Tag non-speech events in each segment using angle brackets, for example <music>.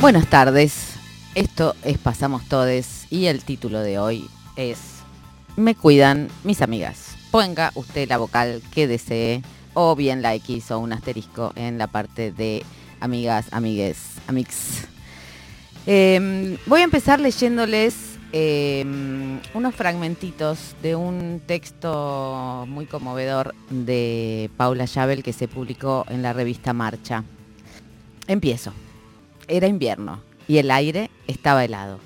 Buenas tardes. Esto es Pasamos Todes y el título de hoy es Me cuidan mis amigas. Ponga usted la vocal que desee o bien la X o un asterisco en la parte de amigas, amigues, amix. Em, voy a empezar leyéndoles em, unos fragmentitos de un texto muy conmovedor de Paula Yabel que se publicó en la revista Marcha. Empiezo. Era invierno y el aire estaba helado.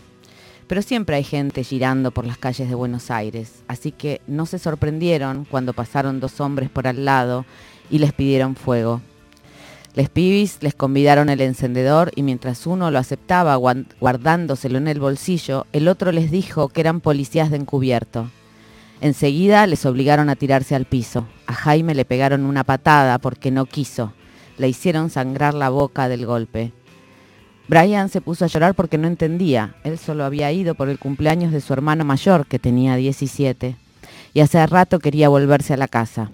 Pero siempre hay gente girando por las calles de Buenos Aires, así que no se sorprendieron cuando pasaron dos hombres por al lado y les pidieron fuego. Les pibis les convidaron el encendedor y mientras uno lo aceptaba guardándoselo en el bolsillo, el otro les dijo que eran policías de encubierto. Enseguida les obligaron a tirarse al piso. A Jaime le pegaron una patada porque no quiso. Le hicieron sangrar la boca del golpe. Brian se puso a llorar porque no entendía. Él solo había ido por el cumpleaños de su hermano mayor, que tenía 17, y hace rato quería volverse a la casa.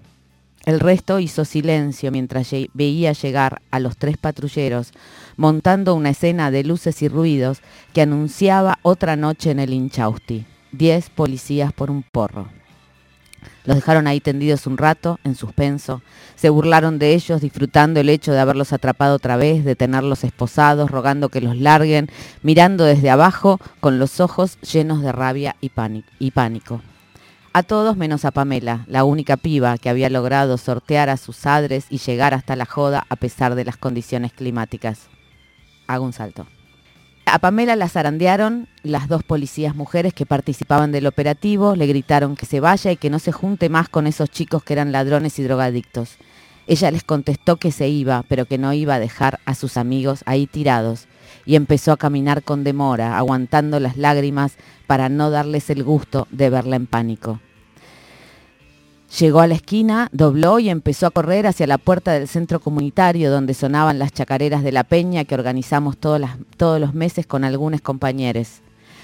El resto hizo silencio mientras veía llegar a los tres patrulleros, montando una escena de luces y ruidos que anunciaba otra noche en el Inchausti. Diez policías por un porro. Los dejaron ahí tendidos un rato, en suspenso. Se burlaron de ellos, disfrutando el hecho de haberlos atrapado otra vez, de tenerlos esposados, rogando que los larguen, mirando desde abajo con los ojos llenos de rabia y pánico. A todos menos a Pamela, la única piba que había logrado sortear a sus padres y llegar hasta la joda a pesar de las condiciones climáticas. Hago un salto. A Pamela la zarandearon las dos policías mujeres que participaban del operativo, le gritaron que se vaya y que no se junte más con esos chicos que eran ladrones y drogadictos. Ella les contestó que se iba, pero que no iba a dejar a sus amigos ahí tirados, y empezó a caminar con demora, aguantando las lágrimas para no darles el gusto de verla en pánico. Llegó a la esquina, dobló y empezó a correr hacia la puerta del centro comunitario donde sonaban las chacareras de la peña que organizamos todos, los meses con algunos compañeros.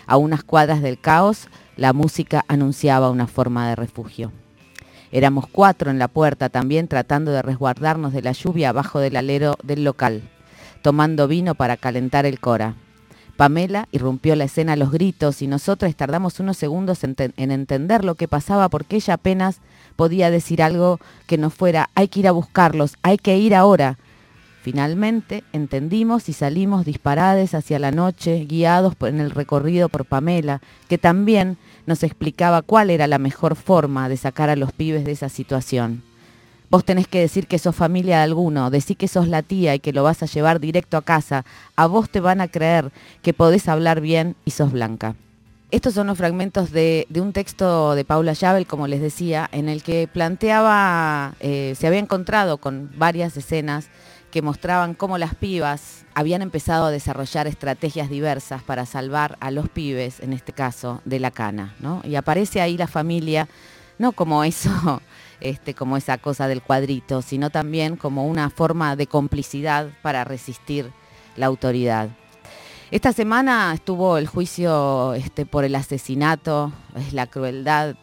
A unas cuadras del caos, la música anunciaba una forma de refugio. Éramos cuatro en la puerta también tratando de resguardarnos de la lluvia abajo del alero del local, tomando vino para calentar el cora. Pamela irrumpió la escena a los gritos y nosotros tardamos unos segundos en, en entender lo que pasaba porque ella apenas podía decir algo que no fuera, hay que ir a buscarlos, hay que ir ahora. Finalmente entendimos y salimos disparades hacia la noche, guiados en el recorrido por Pamela, que también nos explicaba cuál era la mejor forma de sacar a los pibes de esa situación. Vos tenés que decir que sos familia de alguno, decir que sos la tía y que lo vas a llevar directo a casa. A vos te van a creer que podés hablar bien y sos blanca. Estos son los fragmentos de, un texto de Paula Yabel, como les decía, en el que planteaba, eh, se había encontrado con varias escenas que mostraban cómo las pibas habían empezado a desarrollar estrategias diversas para salvar a los pibes, en este caso, de la cana. Y aparece ahí la familia, no como eso, <laughs> este, como esa cosa del cuadrito, sino también como una forma de complicidad para resistir la autoridad. Esta semana estuvo el juicio este, por el asesinato, es la crueldad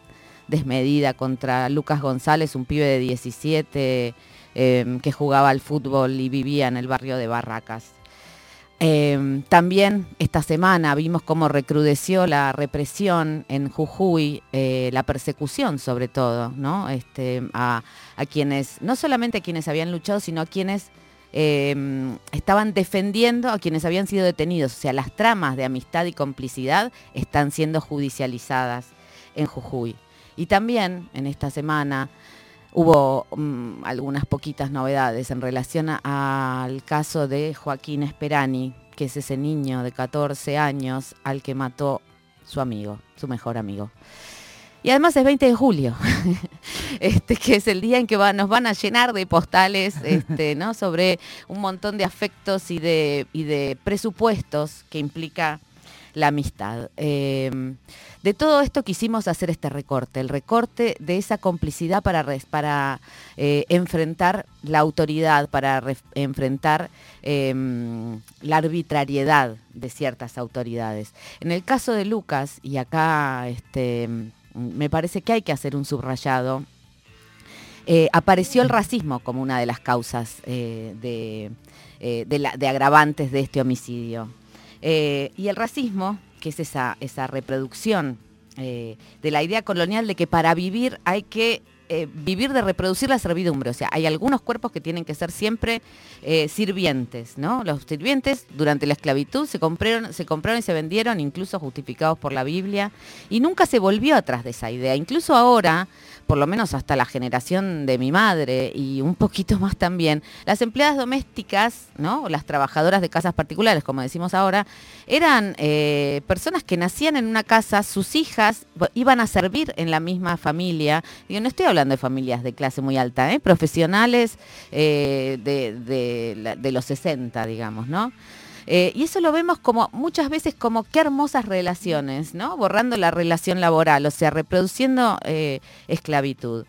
desmedida contra Lucas González, un pibe de 17 em, que jugaba al fútbol y vivía en el barrio de Barracas. Em, también esta semana vimos cómo recrudeció la represión en Jujuy, eh, la persecución sobre todo, ¿no? Este, a, a, quienes, no solamente a quienes habían luchado, sino a quienes Em, estaban defendiendo a quienes habían sido detenidos. O sea, las tramas de amistad y complicidad están siendo judicializadas en Jujuy. Y también en esta semana hubo mm, algunas poquitas novedades en relación al caso de Joaquín Esperani, que es ese niño de 14 años al que mató su amigo, su mejor amigo. Y además es 20 de julio, <laughs> este, que es el día en que nos van a llenar de postales <laughs> este, ¿no? sobre un montón de afectos y de, de presupuestos que implica la amistad. Em, de todo esto quisimos hacer este recorte, el recorte de esa complicidad para, para eh, enfrentar la autoridad, para enfrentar em, la arbitrariedad de ciertas autoridades. En el caso de Lucas, y acá este, me parece que hay que hacer un subrayado. Eh, apareció el racismo como una de las causas eh, eh, de, agravantes de este homicidio. Y el racismo, que es esa, esa reproducción de la idea colonial de que para vivir hay que eh, vivir de reproducir la servidumbre. O sea, hay algunos cuerpos que tienen que ser siempre eh, sirvientes, ¿no? Los sirvientes durante la esclavitud se compraron, se compraron y se vendieron, incluso justificados por la Biblia, y nunca se volvió atrás de esa idea. Incluso ahora, por lo menos hasta la generación de mi madre y un poquito más también, las empleadas domésticas, ¿no? las trabajadoras de casas particulares, como decimos ahora, eran eh, personas que nacían en una casa, sus hijas iban a servir en la misma familia. Yo no estoy hablando de familias de clase muy alta, ¿eh? profesionales eh, de, de los 60, digamos, ¿no? Eh, y eso lo vemos como muchas veces como qué hermosas relaciones, ¿no? Borrando la relación laboral, o sea, reproduciendo eh, esclavitud.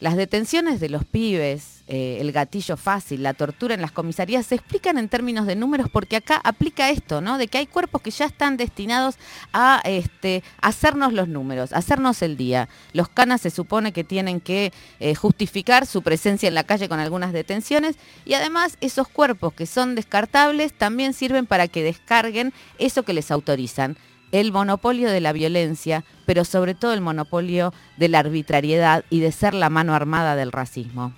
Las detenciones de los pibes, eh, el gatillo fácil, la tortura en las comisarías se explican en términos de números porque acá aplica esto, ¿no? De que hay cuerpos que ya están destinados a este, hacernos los números, hacernos el día. Los canas se supone que tienen que eh, justificar su presencia en la calle con algunas detenciones y además esos cuerpos que son descartables también sirven para que descarguen eso que les autorizan el monopolio de la violencia, pero sobre todo el monopolio de la arbitrariedad y de ser la mano armada del racismo.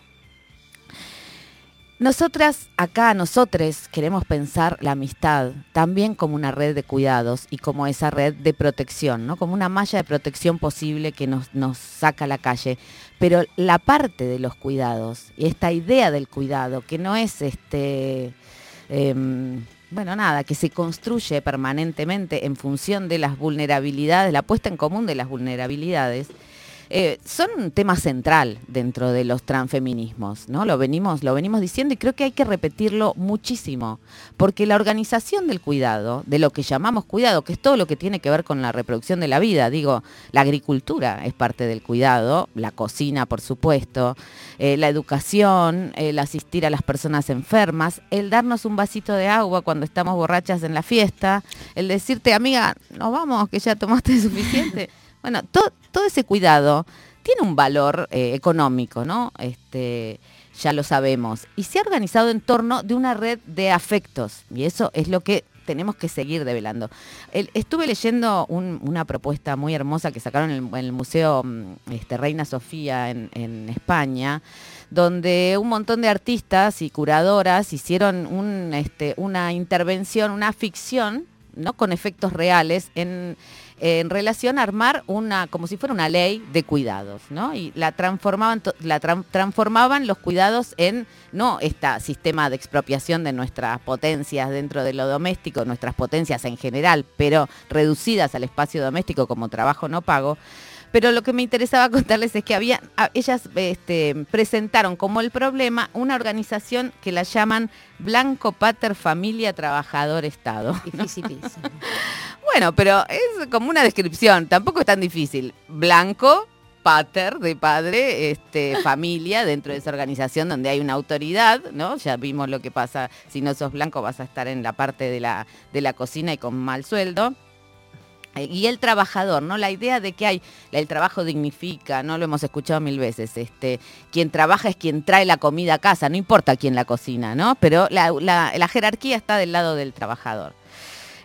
Nosotras, acá, nosotros queremos pensar la amistad también como una red de cuidados y como esa red de protección, ¿no? Como una malla de protección posible que nos, nos saca a la calle. Pero la parte de los cuidados y esta idea del cuidado, que no es este. Em, bueno, nada, que se construye permanentemente en función de las vulnerabilidades, la puesta en común de las vulnerabilidades, eh, son un tema central dentro de los transfeminismos, ¿no? Lo venimos, lo venimos diciendo y creo que hay que repetirlo muchísimo, porque la organización del cuidado, de lo que llamamos cuidado, que es todo lo que tiene que ver con la reproducción de la vida, digo, la agricultura es parte del cuidado, la cocina, por supuesto, eh, la educación, el asistir a las personas enfermas, el darnos un vasito de agua cuando estamos borrachas en la fiesta, el decirte, amiga, nos vamos, que ya tomaste <laughs> suficiente. Bueno, todo ese cuidado tiene un valor eh, económico, ¿no? Este, ya lo sabemos. Y se ha organizado en torno de una red de afectos. Y eso es lo que tenemos que seguir develando. estuve leyendo una propuesta muy hermosa que sacaron en el, Museo mm, este, Reina Sofía en, España, donde un montón de artistas y curadoras hicieron este, una intervención, una ficción, ¿no? con efectos reales en en relación a armar una, como si fuera una ley de cuidados, ¿no? Y la transformaban, la transformaban los cuidados en no este sistema de expropiación de nuestras potencias dentro de lo doméstico, nuestras potencias en general, pero reducidas al espacio doméstico como trabajo no pago. Pero lo que me interesaba <laughs> contarles es que había, ellas este, presentaron como el problema una organización que la llaman Blanco Pater Familia Trabajador Estado. <laughs> Bueno, pero es como una descripción, tampoco es tan difícil. Blanco, pater de padre, este, <laughs> familia dentro de esa organización donde hay una autoridad, ¿no? Ya vimos lo que pasa, si no sos blanco vas a estar en la parte de la, de la cocina y con mal sueldo. Y el trabajador, ¿no? La idea de que hay, el trabajo dignifica, ¿no? Lo hemos escuchado mil veces. Este, quien trabaja es quien trae la comida a casa, no importa quién la cocina, ¿no? Pero la, jerarquía está del lado del trabajador.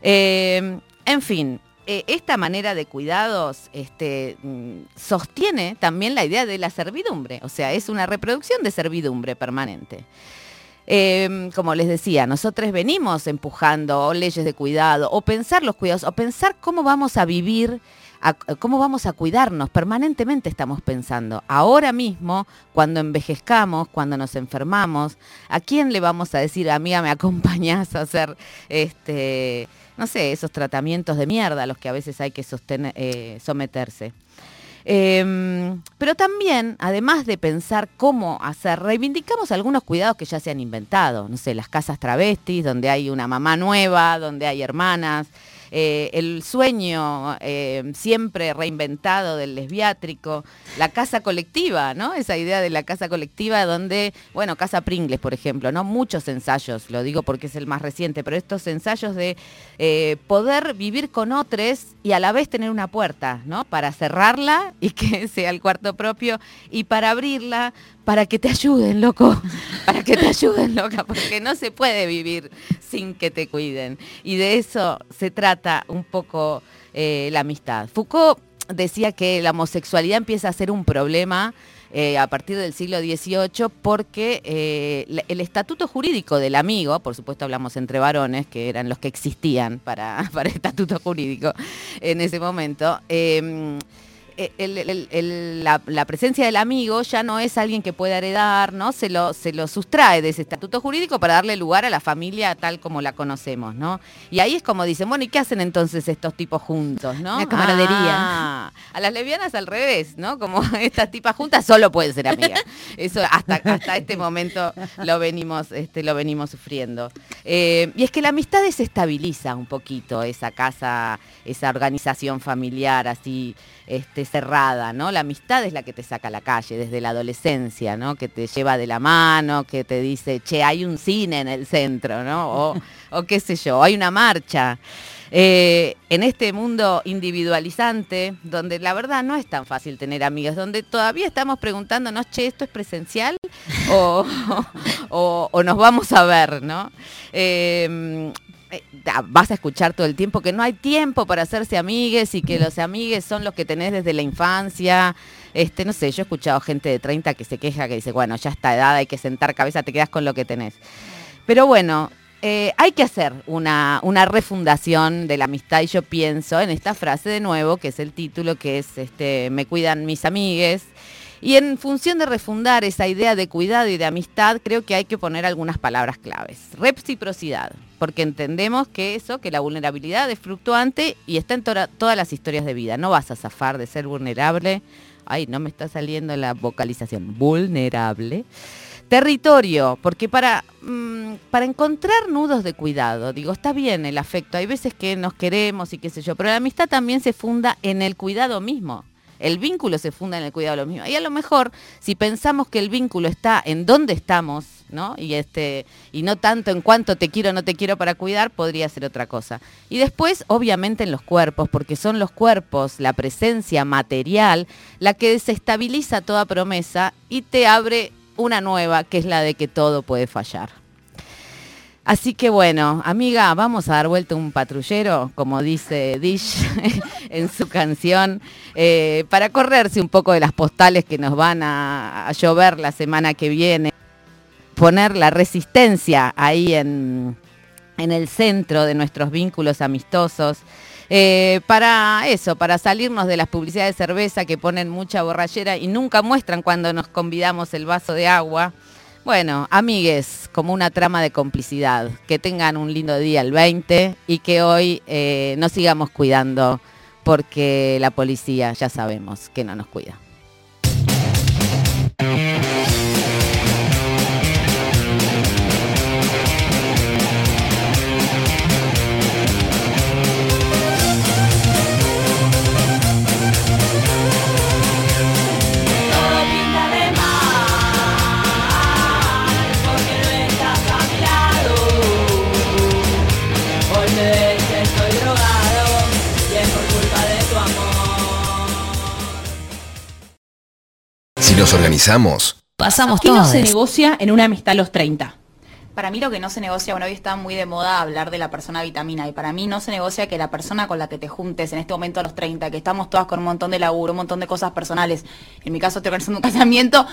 Eh, en fin, eh, esta manera de cuidados este, mm, sostiene también la idea de la servidumbre, o sea, es una reproducción de servidumbre permanente. Em, como les decía, nosotros venimos empujando leyes de cuidado, o pensar los cuidados, o pensar cómo vamos a vivir, cómo vamos a cuidarnos. Permanentemente estamos pensando. Ahora mismo, cuando envejezcamos, cuando nos enfermamos, ¿a quién le vamos a decir, amiga, me acompañas a hacer este no sé, esos tratamientos de mierda a los que a veces hay que eh, someterse. Em, pero también, además de pensar cómo hacer, reivindicamos algunos cuidados que ya se han inventado. No sé, las casas travestis, donde hay una mamá nueva, donde hay hermanas, eh, el sueño eh, siempre reinventado del lesbiátrico, la casa colectiva, ¿no? Esa idea de la casa colectiva donde, bueno, Casa Pringles, por ejemplo, ¿no? Muchos ensayos, lo digo porque es el más reciente, pero estos ensayos de eh, poder vivir con otros y a la vez tener una puerta, ¿no? Para cerrarla y <laughs> que sea el cuarto propio y para abrirla para que te ayuden, loco, <laughs> para que te ayuden, loca, porque no se puede vivir sin que te cuiden. Y de eso se trata un poco eh, la amistad. Foucault decía que la homosexualidad empieza a ser un problema eh, a partir del siglo XVIII porque eh, el estatuto jurídico del amigo, por supuesto hablamos entre varones, que eran los que existían para, <laughs> para el estatuto jurídico en ese momento, eh, la, presencia del amigo ya no es alguien que pueda heredar, ¿no? Se lo, se lo sustrae de ese estatuto jurídico para darle lugar a la familia tal como la conocemos, ¿no? Y ahí es como dicen, bueno, ¿y qué hacen entonces estos tipos juntos, no? La camaradería. Ah, a las lesbianas al revés, ¿no? Como <laughs> estas tipas juntas solo pueden ser amigas. Eso hasta, hasta este momento lo venimos, este, lo venimos sufriendo. Eh, y es que la amistad desestabiliza un poquito esa casa, esa organización familiar así este, cerrada, ¿no? La amistad es la que te saca a la calle desde la adolescencia, ¿no? Que te lleva de la mano, que te dice, che, hay un cine en el centro, ¿no? O, qué sé yo, hay una marcha. Eh, en este mundo individualizante, donde la verdad no es tan fácil tener amigas, donde todavía estamos preguntándonos, che, ¿esto es presencial? o, <laughs> o, nos vamos a ver, ¿no? Eh, vas a escuchar todo el tiempo que no hay tiempo para hacerse amigues y que los amigues son los que tenés desde la infancia. Este, no sé, yo he escuchado gente de 30 que se queja, que dice, bueno, ya está edad, hay que sentar cabeza, te quedas con lo que tenés. Pero bueno, eh, hay que hacer una, una, refundación de la amistad y yo pienso en esta frase de nuevo, que es el título, que es este, Me cuidan mis amigues. Y en función de refundar esa idea de cuidado y de amistad, creo que hay que poner algunas palabras claves. Reciprocidad, porque entendemos que eso, que la vulnerabilidad es fluctuante y está en todas las historias de vida. No vas a zafar de ser vulnerable. Ay, no me está saliendo la vocalización. Vulnerable. Territorio, porque para, mm, para encontrar nudos de cuidado, digo, está bien el afecto, hay veces que nos queremos y qué sé yo, pero la amistad también se funda en el cuidado mismo. El vínculo se funda en el cuidado de los mismos. Y a lo mejor, si pensamos que el vínculo está en dónde estamos, ¿no? Y, este, y no tanto en cuánto te quiero o no te quiero para cuidar, podría ser otra cosa. Y después, obviamente, en los cuerpos, porque son los cuerpos, la presencia material, la que desestabiliza toda promesa y te abre una nueva, que es la de que todo puede fallar. Así que bueno, amiga, vamos a dar vuelta un patrullero, como dice Dish en su canción, eh, para correrse un poco de las postales que nos van a, llover la semana que viene. Poner la resistencia ahí en, el centro de nuestros vínculos amistosos. Eh, para eso, para salirnos de las publicidades de cerveza que ponen mucha borrachera y nunca muestran cuando nos convidamos el vaso de agua. Bueno, amigues, como una trama de complicidad. Que tengan un lindo día el 20 y que hoy eh, nos sigamos cuidando porque la policía ya sabemos que no nos cuida. Nos organizamos, pasamos ¿Qué no se negocia en una amistad a los 30? Para mí lo que no se negocia, bueno, hoy está muy de moda hablar de la persona vitamina y para mí no se negocia que la persona con la que te juntes en este momento a los 30, que estamos todas con un montón de laburo, un montón de cosas personales, en mi caso estoy organizando un <laughs> casamiento,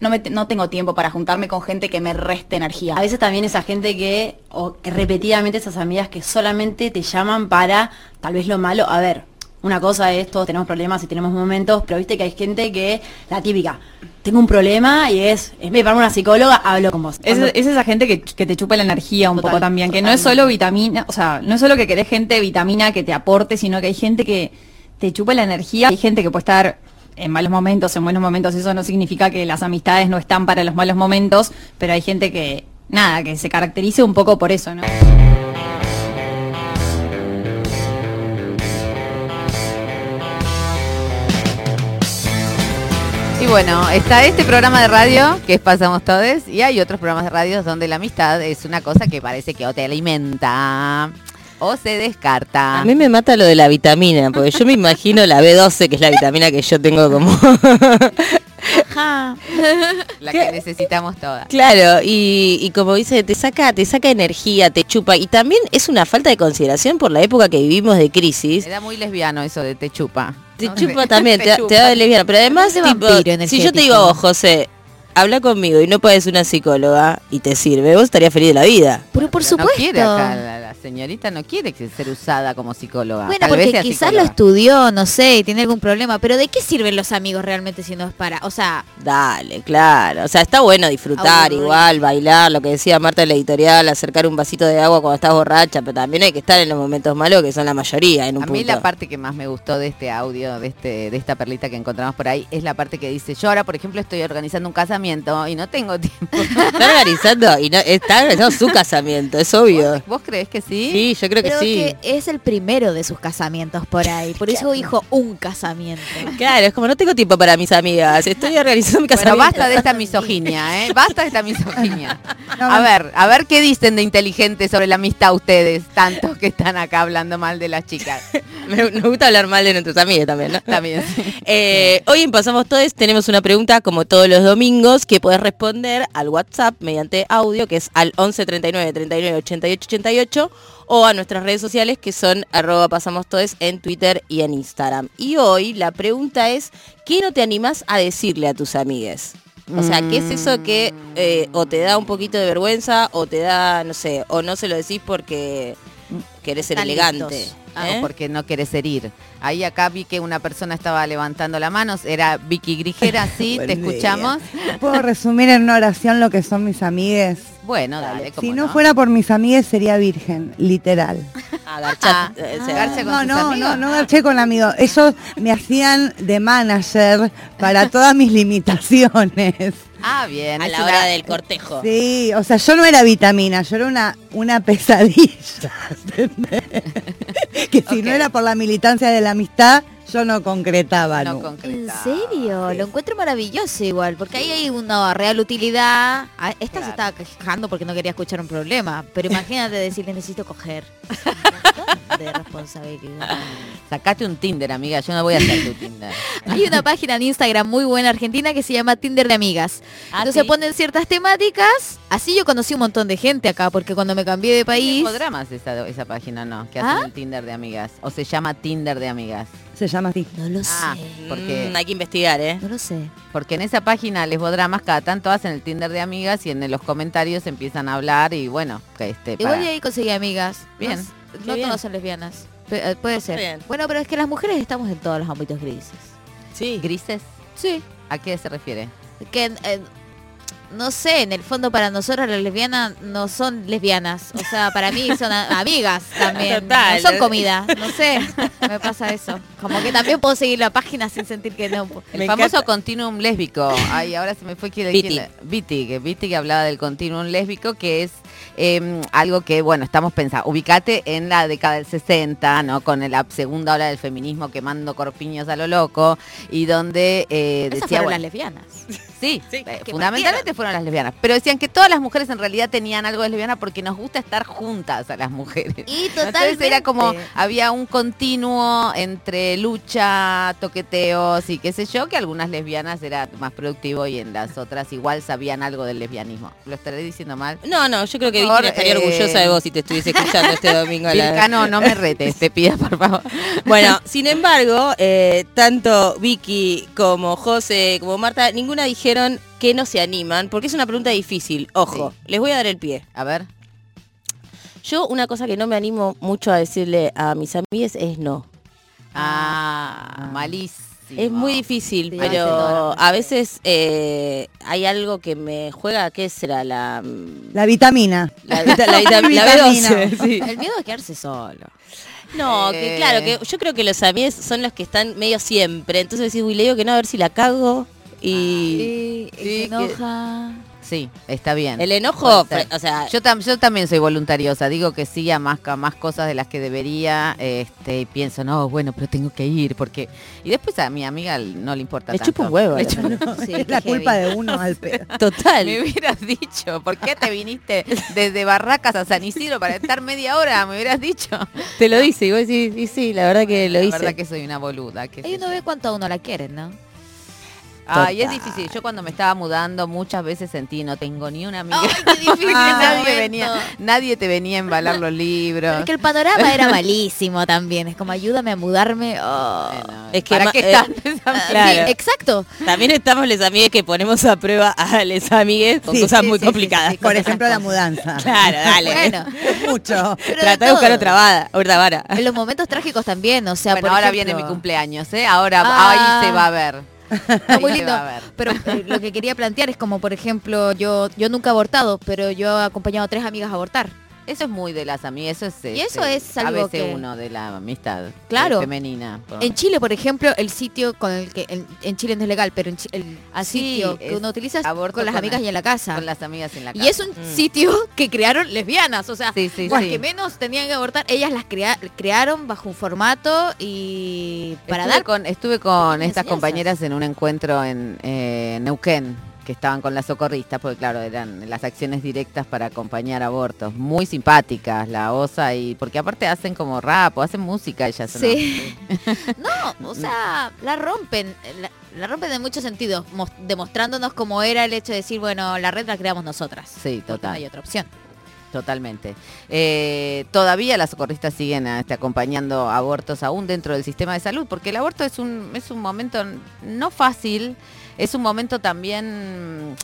no, me, no tengo tiempo para juntarme con gente que me reste energía. A veces también esa gente que, o que repetidamente esas amigas que solamente te llaman para tal vez lo malo, a ver, una cosa es, todos tenemos problemas y tenemos momentos, pero viste que hay gente que, la típica, tengo un problema y es, es me para una psicóloga, hablo con vos. Es, esa gente que, te chupa la energía un poco también, que no es solo vitamina, o sea, no es solo que querés gente vitamina que te aporte, sino que hay gente que te chupa la energía, hay gente que puede estar en malos momentos, en buenos momentos, eso no significa que las amistades no están para los malos momentos, pero hay gente que, nada, que se caracterice un poco por eso, ¿no? Y bueno, está este programa de radio que es Pasamos Todes y hay otros programas de radio donde la amistad es una cosa que parece que o te alimenta o se descarta. A mí me mata lo de la vitamina, porque yo me imagino la B12, que es la vitamina que yo tengo como... La que necesitamos todas. Claro, y, y como dice, te saca, te saca energía, te chupa. Y también es una falta de consideración por la época que vivimos de crisis. Era muy lesbiano eso de te chupa. Te chupa también, te, da de lesbiana. Pero además, de tipo, si yo te digo, vos, José, habla conmigo y no puedes una psicóloga y te sirve, vos estarías feliz de la vida. Pero por supuesto. No quiere acá, la, la señorita no quiere ser usada como psicóloga. Bueno, Tal porque quizás lo estudió, no sé, y tiene algún problema. Pero ¿de qué sirven los amigos realmente si no es para? O sea, Dale, claro. O sea, está bueno disfrutar igual, bailar, lo que decía Marta en la editorial, acercar un vasito de agua cuando estás borracha, pero también hay que estar en los momentos malos, que son la mayoría en un A mí punto. la parte que más me gustó de este audio, de este, de esta perlita que encontramos por ahí, es la parte que dice, yo ahora, por ejemplo, estoy organizando un casamiento y no tengo <laughs> tiempo. Está organizando, y no, está organizando su casamiento, es obvio. ¿Vos crees que sí? Sí, yo creo que sí. que es el primero de sus casamientos por ahí. Por <laughs> eso dijo un casamiento. Claro, es como no tengo tiempo para mis amigas, estoy organizando mi Bueno, casamiento. basta de esta misoginia, ¿eh? Basta de esta misoginia. <laughs> A ver, a ver qué dicen de inteligente sobre la amistad ustedes, tantos que están acá hablando mal de las chicas. Me, me gusta hablar mal de nuestros amigos también, ¿no? También. sí. Eh, hoy en Pasamos Todos tenemos una pregunta como todos los domingos que podés responder al WhatsApp mediante audio que es al 11 39 39 88 88 o a nuestras redes sociales que son arroba pasamos todes en Twitter y en Instagram. Y hoy la pregunta es, ¿qué no te animás a decirle a tus amigues? O sea, ¿qué es eso que eh, o te da un poquito de vergüenza o te da, no sé, o no se lo decís porque querés ser elegante? listos. Ah, ¿eh? o porque no querés herir. Ahí acá vi que una persona estaba levantando la mano, era Vicky Grigera, <laughs> sí, te escuchamos. ¿Puedo resumir en una oración lo que son mis amigues? Bueno, dale, Si cómo no, fuera por mis amigues sería virgen, literal. <laughs> Ah, garchá, Ah, eh, garcha con No, sus no, amigos. no, no garché con amigos. Ellos me hacían de manager para <laughs> todas mis limitaciones. Ah, bien. a la una- hora del cortejo. Sí, o sea, yo no era vitamina, yo era una, una pesadilla. Que si no era por la militancia de la amistad, yo no concretaba. No nunca. ¿En concretaba. serio? Lo encuentro maravilloso igual, porque ahí hay una real utilidad. Ah, Esta se Claro. estaba quejando porque no quería escuchar un problema, pero <laughs> imagínate decirle necesito coger. <laughs> de responsabilidad. Sacate un Tinder, amiga, yo no voy a hacer tu Tinder. <laughs> Hay una página en Instagram muy buena argentina que se llama Tinder de Amigas. Ah, Entonces sí. ponen ciertas temáticas. Así yo conocí un montón de gente acá, porque cuando me cambié de país... podrá más esa, esa página, no? Que ¿Ah? hacen el Tinder de amigas. O se llama Tinder de amigas. Se llama así. No lo Ah, sé. porque, Mm, hay que investigar, ¿eh? No lo sé. porque en esa página les más cada tanto hacen el Tinder de amigas y en los comentarios empiezan a hablar y bueno, que este Igual para- de ahí conseguí amigas. Bien. No, no bien. todas son lesbianas. Pe- eh, puede ser. bien. Bueno, pero es que las mujeres estamos en todos los ámbitos grises. Sí. grises. Sí. ¿A qué se refiere? Que eh, no sé, en el fondo para nosotras las lesbianas no son lesbianas. O sea, para mí son <laughs> amigas también. Total. No son comida. No sé. Me pasa eso. Como que también puedo seguir la página sin sentir que no. El Me famoso encanta. continuum lésbico. Ay, ahora se me fue quién Viti. Viti, que Viti que hablaba del continuum lésbico, que es eh, algo que, bueno, estamos pensando. Ubicate en la década del 60, ¿no? Con la segunda ola del feminismo quemando corpiños a lo loco y donde eh, Esas decía, fueron bueno, las lesbianas. Sí, Sí, eh, que fundamentalmente fueron las lesbianas. Pero decían que todas las mujeres en realidad tenían algo de lesbiana porque nos gusta estar juntas a las mujeres. Y <laughs> Entonces totalmente. era como, había un continuo entre lucha, toqueteos y qué sé yo, que algunas lesbianas era más productivo y en las otras igual sabían algo del lesbianismo. ¿Lo estaré diciendo mal? No, no, yo creo que Vicky estaría eh, orgullosa de vos si te estuviese escuchando este domingo. a la- no, no me retes, te pido por favor. <laughs> Bueno, sin embargo, eh, tanto Vicky como José como Marta, ninguna dijeron que no se animan, porque es una pregunta difícil. Ojo, les voy a dar el pie. A ver, Yo una cosa que no me animo mucho a decirle a mis amigas es no. ah, malísimo. Es muy difícil, Sí, pero a veces eh, hay algo que me juega, ¿qué será? La, mm, La vitamina. la, vita- la vita- <laughs> la Vitamina. B12. sí. El miedo a quedarse solo. No, que claro, que yo creo que los amigos son los que están medio siempre. Entonces decís, uy, le digo que no, a ver si la cago. Y Y, y Sí, se que- enoja. Sí, está bien. El enojo, o sea, Yo, tam- yo también soy voluntariosa, digo que sí a más, a más cosas de las que debería, este, y pienso, no, bueno, pero tengo que ir, porque... Y después a mi amiga no le importa le tanto. chupa un huevo. Le la. Sí, <laughs> es la culpa heavy. de uno al pedo. <laughs> Total. Me hubieras dicho, ¿por qué te viniste desde Barracas a San Isidro para estar media hora? Me hubieras dicho. Te lo dice, y vos decís, y sí, la verdad que lo La hice. verdad que soy una boluda. qué Ahí uno yo. ve cuánto a uno la quieren, ¿no? Ay, es difícil. Yo cuando me estaba mudando muchas veces sentí, no tengo ni una amiga. Ay, qué difícil <laughs> nadie, venía, te venía a embalar los libros. Porque el panorama era malísimo también. Es como ayúdame a mudarme. oh. Bueno, Es que ¿Para qué eh, están Sí, Claro. exacto. También estamos les amigues que ponemos a prueba a les amigues con Sí, cosas sí, muy sí, sí, complicadas. sí. Por ejemplo, la mudanza. Claro, dale. Bueno, Mucho. Trata de de buscar otra vara, otra vara. En los momentos trágicos también, o sea, Bueno, por ahora ejemplo- viene mi cumpleaños, ¿eh? Ahora Ah. ahí se va a ver. <laughs> Está muy lindo. Pero eh, lo que quería plantear es como, por ejemplo, yo yo nunca he abortado, pero yo he acompañado a tres amigas a abortar. Eso es muy de las amigas, eso es Y eso este, es algo a veces que- uno de la amistad Claro. eh, femenina. por- En Chile, por ejemplo, el sitio con el que en, en Chile no es legal, pero en el Así sitio que uno utiliza es aborto con las con amigas la- y en la casa. con las amigas en la casa. Y es un Mm. sitio que crearon lesbianas, o sea, Sí, sí, las sí. que menos tenían que abortar, ellas las crea- crearon bajo un formato y para estuve dar con, estuve con estas enseñanzas. compañeras en un encuentro en eh, Neuquén, que estaban con las socorristas, porque claro, eran las acciones directas para acompañar abortos. Muy simpáticas, la OSA, y porque aparte hacen como rap o hacen música ellas. Sí. <laughs> No, o sea, la rompen, la, la rompen en muchos sentidos, mos- demostrándonos cómo era el hecho de decir, bueno, la red la creamos nosotras. Sí, porque No total. hay otra opción. Totalmente. Eh, todavía las socorristas siguen este, acompañando abortos aún dentro del sistema de salud, porque el aborto es un, es un momento no fácil, es un momento también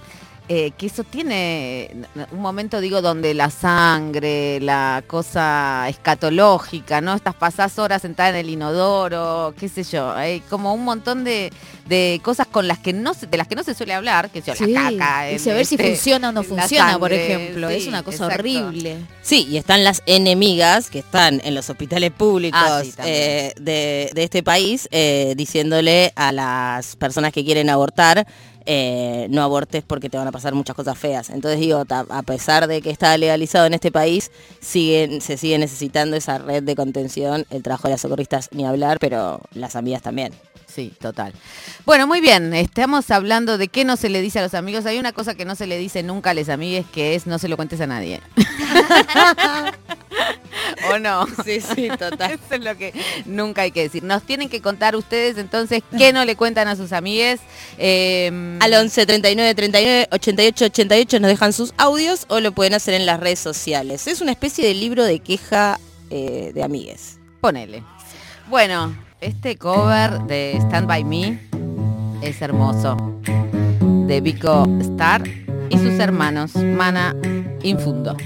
eh, que eso tiene un momento, digo, donde la sangre, la cosa escatológica, ¿no? Estas pasás horas sentada en el inodoro, qué sé yo, hay como un montón de, de cosas con las que no se, de las que no se suele hablar, que yo, Sí, la caca, y saber si este, funciona o no funciona, por ejemplo. sí, es una cosa exacto. horrible. Sí, y están las enemigas que están en los hospitales públicos Ah, sí, eh, de, de este país eh, diciéndole a las personas que quieren abortar eh, no abortes porque te van a pasar muchas cosas feas. Entonces digo, a pesar de que está legalizado en este país, se sigue necesitando esa red de contención, el trabajo de las socorristas ni hablar, pero las amigas también. Sí, total. Bueno, muy bien, estamos hablando de qué no se le dice a los amigos. Hay una cosa que no se le dice nunca a los amigues, que es no se lo cuentes a nadie. <laughs> ¿O no? Sí, sí, total. <laughs> Eso es lo que nunca hay que decir. Nos tienen que contar ustedes entonces qué no le cuentan a sus amigues. Eh, Al 11 39 39 88 88 nos dejan sus audios o lo pueden hacer en las redes sociales. Es una especie de libro de queja eh, de amigues. Ponele. Bueno, este cover de Stand By Me es hermoso. De Vico Star y sus hermanos, Mana Infundo.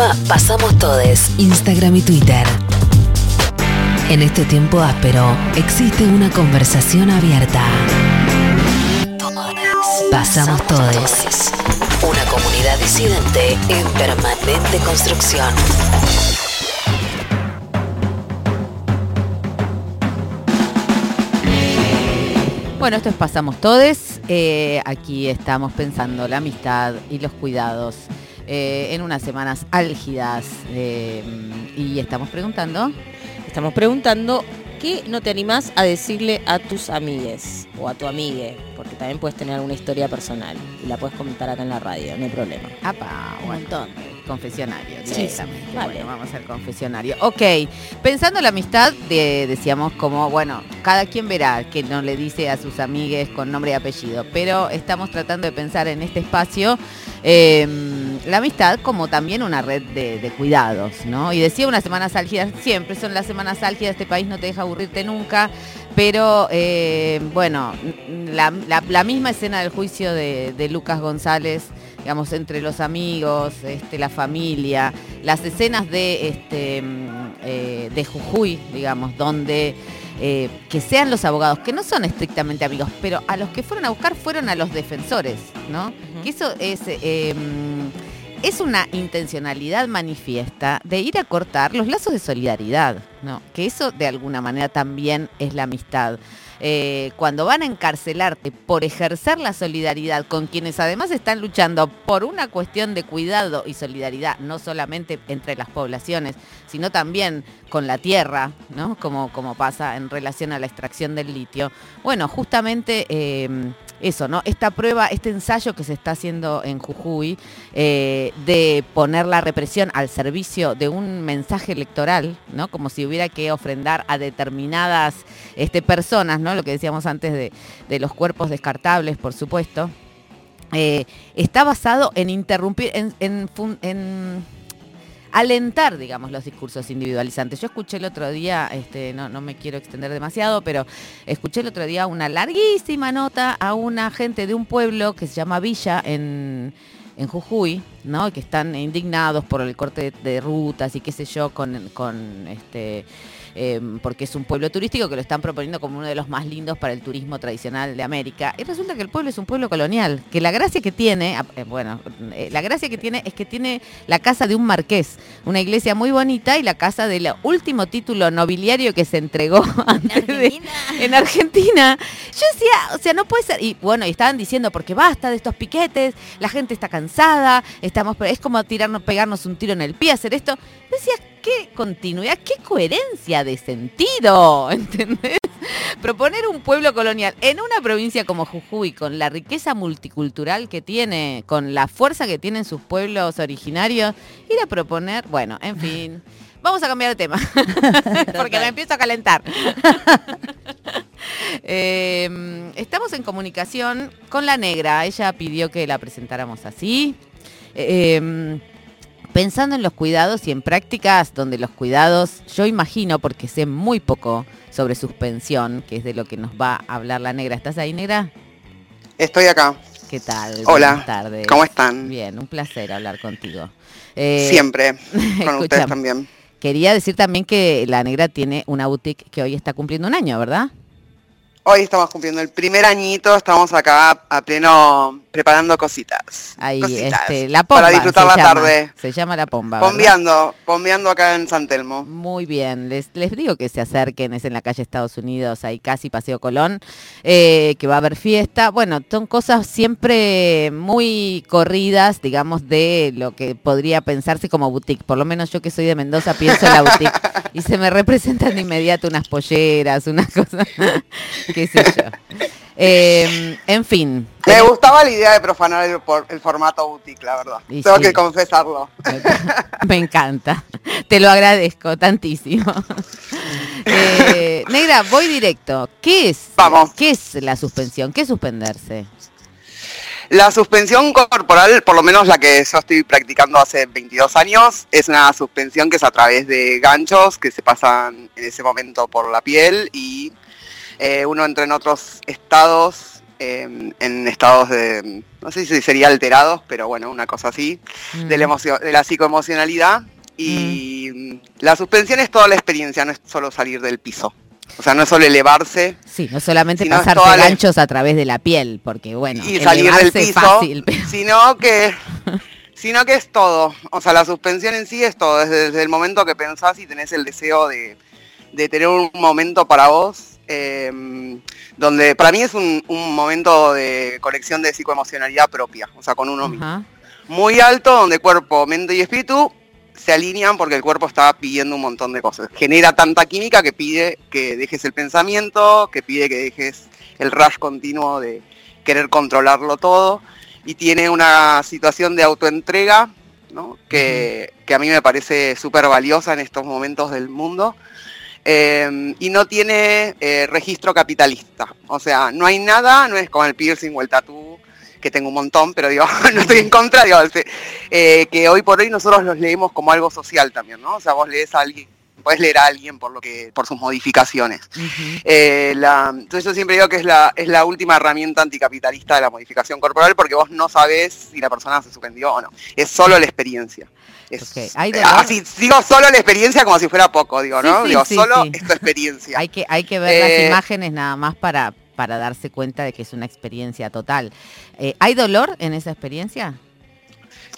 Arroba Pasamos Todes, Instagram y Twitter. En este tiempo áspero existe una conversación abierta. Pasamos Todes. Una comunidad disidente en permanente construcción. Bueno, esto es Pasamos Todes. Eh, aquí estamos pensando la amistad y los cuidados eh, en unas semanas álgidas. eh, y estamos preguntando. Estamos preguntando qué no te animás a decirle a tus amigues o a tu amigue, porque también puedes tener alguna historia personal y la puedes comentar acá en la radio, no hay problema. Apa, Un bueno, montón. confesionario. Sí, vale. Bueno, vamos al confesionario. Ok, pensando en la amistad, de- decíamos como, bueno, cada quien verá que no le dice a sus amigues con nombre y apellido, pero estamos tratando de pensar en este espacio eh, la amistad como también una red de, de cuidados, ¿no? Y decía unas semanas álgidas, siempre son las semanas álgidas, este país no te deja aburrirte nunca, pero eh, bueno, la, la- la misma escena del juicio de, de Lucas González, digamos, entre los amigos, este, la familia, las escenas de, este, eh, de Jujuy, digamos, donde eh, que sean los abogados, que no son estrictamente amigos, pero a los que fueron a buscar fueron a los defensores, ¿no? Que eso es... eh, mm, es una intencionalidad manifiesta de ir a cortar los lazos de solidaridad, ¿no? Que eso de alguna manera también es la amistad. Eh, cuando van a encarcelarte por ejercer la solidaridad con quienes además están luchando por una cuestión de cuidado y solidaridad, no solamente entre las poblaciones, sino también con la tierra, ¿no? Como, como pasa en relación a la extracción del litio. Bueno, justamente eh, eso, ¿no? Esta prueba, este ensayo que se está haciendo en Jujuy eh, de poner la represión al servicio de un mensaje electoral, ¿no? Como si hubiera que ofrendar a determinadas este, personas, ¿no? Lo que decíamos antes de, de los cuerpos descartables, por supuesto. eh, está basado en interrumpir, en, alentar, digamos, los discursos individualizantes. Yo escuché el otro día, este, no, no me quiero extender demasiado, pero escuché el otro día una larguísima nota a una gente de un pueblo que se llama Villa en, en Jujuy, ¿no? Que están indignados por el corte de, de rutas y qué sé yo, con, con este eh, porque es un pueblo turístico que lo están proponiendo como uno de los más lindos para el turismo tradicional de América. Y resulta que el pueblo es un pueblo colonial, que la gracia que tiene, ah, eh, bueno, eh, la gracia que tiene es que tiene la casa de un marqués, una iglesia muy bonita y la casa del último título nobiliario que se entregó <laughs> antes de- en Argentina. Yo decía, o sea, no puede ser. Y bueno, y estaban diciendo, porque basta de estos piquetes, la gente está cansada, estamos, es como tirarnos, pegarnos un tiro en el pie, hacer esto. Yo decía, qué continuidad, qué coherencia de sentido, <laughs> ¿entendés? Proponer un pueblo colonial en una provincia como Jujuy, con la riqueza multicultural que tiene, con la fuerza que tienen sus pueblos originarios, ir a proponer, bueno, en fin. <laughs> Vamos a cambiar de tema, <laughs> porque me empiezo a calentar. Eh, estamos en comunicación con la negra. Ella pidió que la presentáramos así. Eh, pensando en los cuidados y en prácticas donde los cuidados, yo imagino, porque sé muy poco sobre suspensión, que es de lo que nos va a hablar la negra. ¿Estás ahí, negra? Estoy acá. ¿Qué tal? Hola, Buenas tardes. ¿cómo están? Bien, un placer hablar contigo. Eh, Siempre. <laughs> Con ustedes también. Quería decir también que la negra tiene una boutique que hoy está cumpliendo un año, ¿verdad? Hoy estamos cumpliendo el primer añito, estamos acá a pleno preparando cositas. Ahí, cositas, este, la pomba. Para disfrutar la llama. tarde. Se llama la pomba. Pombeando, pombeando acá en San Telmo. Muy bien, les, les digo que se acerquen, es en la calle Estados Unidos, ahí casi Paseo Colón, eh, que va a haber fiesta. Bueno, son cosas siempre muy corridas, digamos, de lo que podría pensarse como boutique. Por lo menos yo que soy de Mendoza pienso en la boutique <laughs> y se me representan de inmediato unas polleras, unas cosas, <laughs> qué sé yo. Eh, en fin. Me gustaba la idea de profanar el, formato boutique, la verdad. Y Tengo sí. que confesarlo. <laughs> Me encanta. Te lo agradezco tantísimo. <laughs> Eh, negra, voy directo. ¿Qué es? ¿Qué es la suspensión? ¿Qué es suspenderse? La suspensión corporal, por lo menos la que yo estoy practicando hace 22 años, es una suspensión que es a través de ganchos que se pasan en ese momento por la piel y eh, uno entra en otros estados, eh, en estados de, no sé si sería alterados, pero bueno, una cosa así, de, la emocio- de la psicoemocionalidad. Y la suspensión es toda la experiencia, no es solo salir del piso. O sea, no es solo elevarse, Sí, no solamente pasarte toda la- ganchos a través de la piel, porque bueno, y salir del piso, fácil, <laughs> pero- sino que <laughs> sino que es todo. O sea, la suspensión en sí es todo. Desde, desde el momento que pensás y tenés el deseo de, de tener un momento para vos, eh, donde para mí es un, un momento de conexión de psicoemocionalidad propia, o sea, con uno mismo. Muy alto, donde cuerpo, mente y espíritu se alinean porque el cuerpo está pidiendo un montón de cosas. Genera tanta química que pide que dejes el pensamiento, que pide que dejes el rush continuo de querer controlarlo todo y tiene una situación de autoentrega ¿no? que, que a mí me parece súper valiosa en estos momentos del mundo. Eh, y no tiene eh, registro capitalista. O sea, no hay nada, no es como el piercing o el tatú, que tengo un montón, pero digo, <laughs> no estoy en contra, digo, eh, que hoy por hoy nosotros los leemos como algo social también, ¿no? O sea, vos lees a alguien, puedes leer a alguien por lo que, por sus modificaciones. Eh, la- entonces yo siempre digo que es la, es la última herramienta anticapitalista de la modificación corporal porque vos no sabés si la persona se suspendió o no. Es solo la experiencia. Es, Ok, ¿hay eh, dolor? así, digo solo la experiencia como si fuera poco, digo, ¿no? Sí, sí, digo, sí, solo sí. es tu experiencia. Hay que, hay que ver Eh, las imágenes nada más para, para darse cuenta de que es una experiencia total. Eh, ¿Hay dolor en esa experiencia?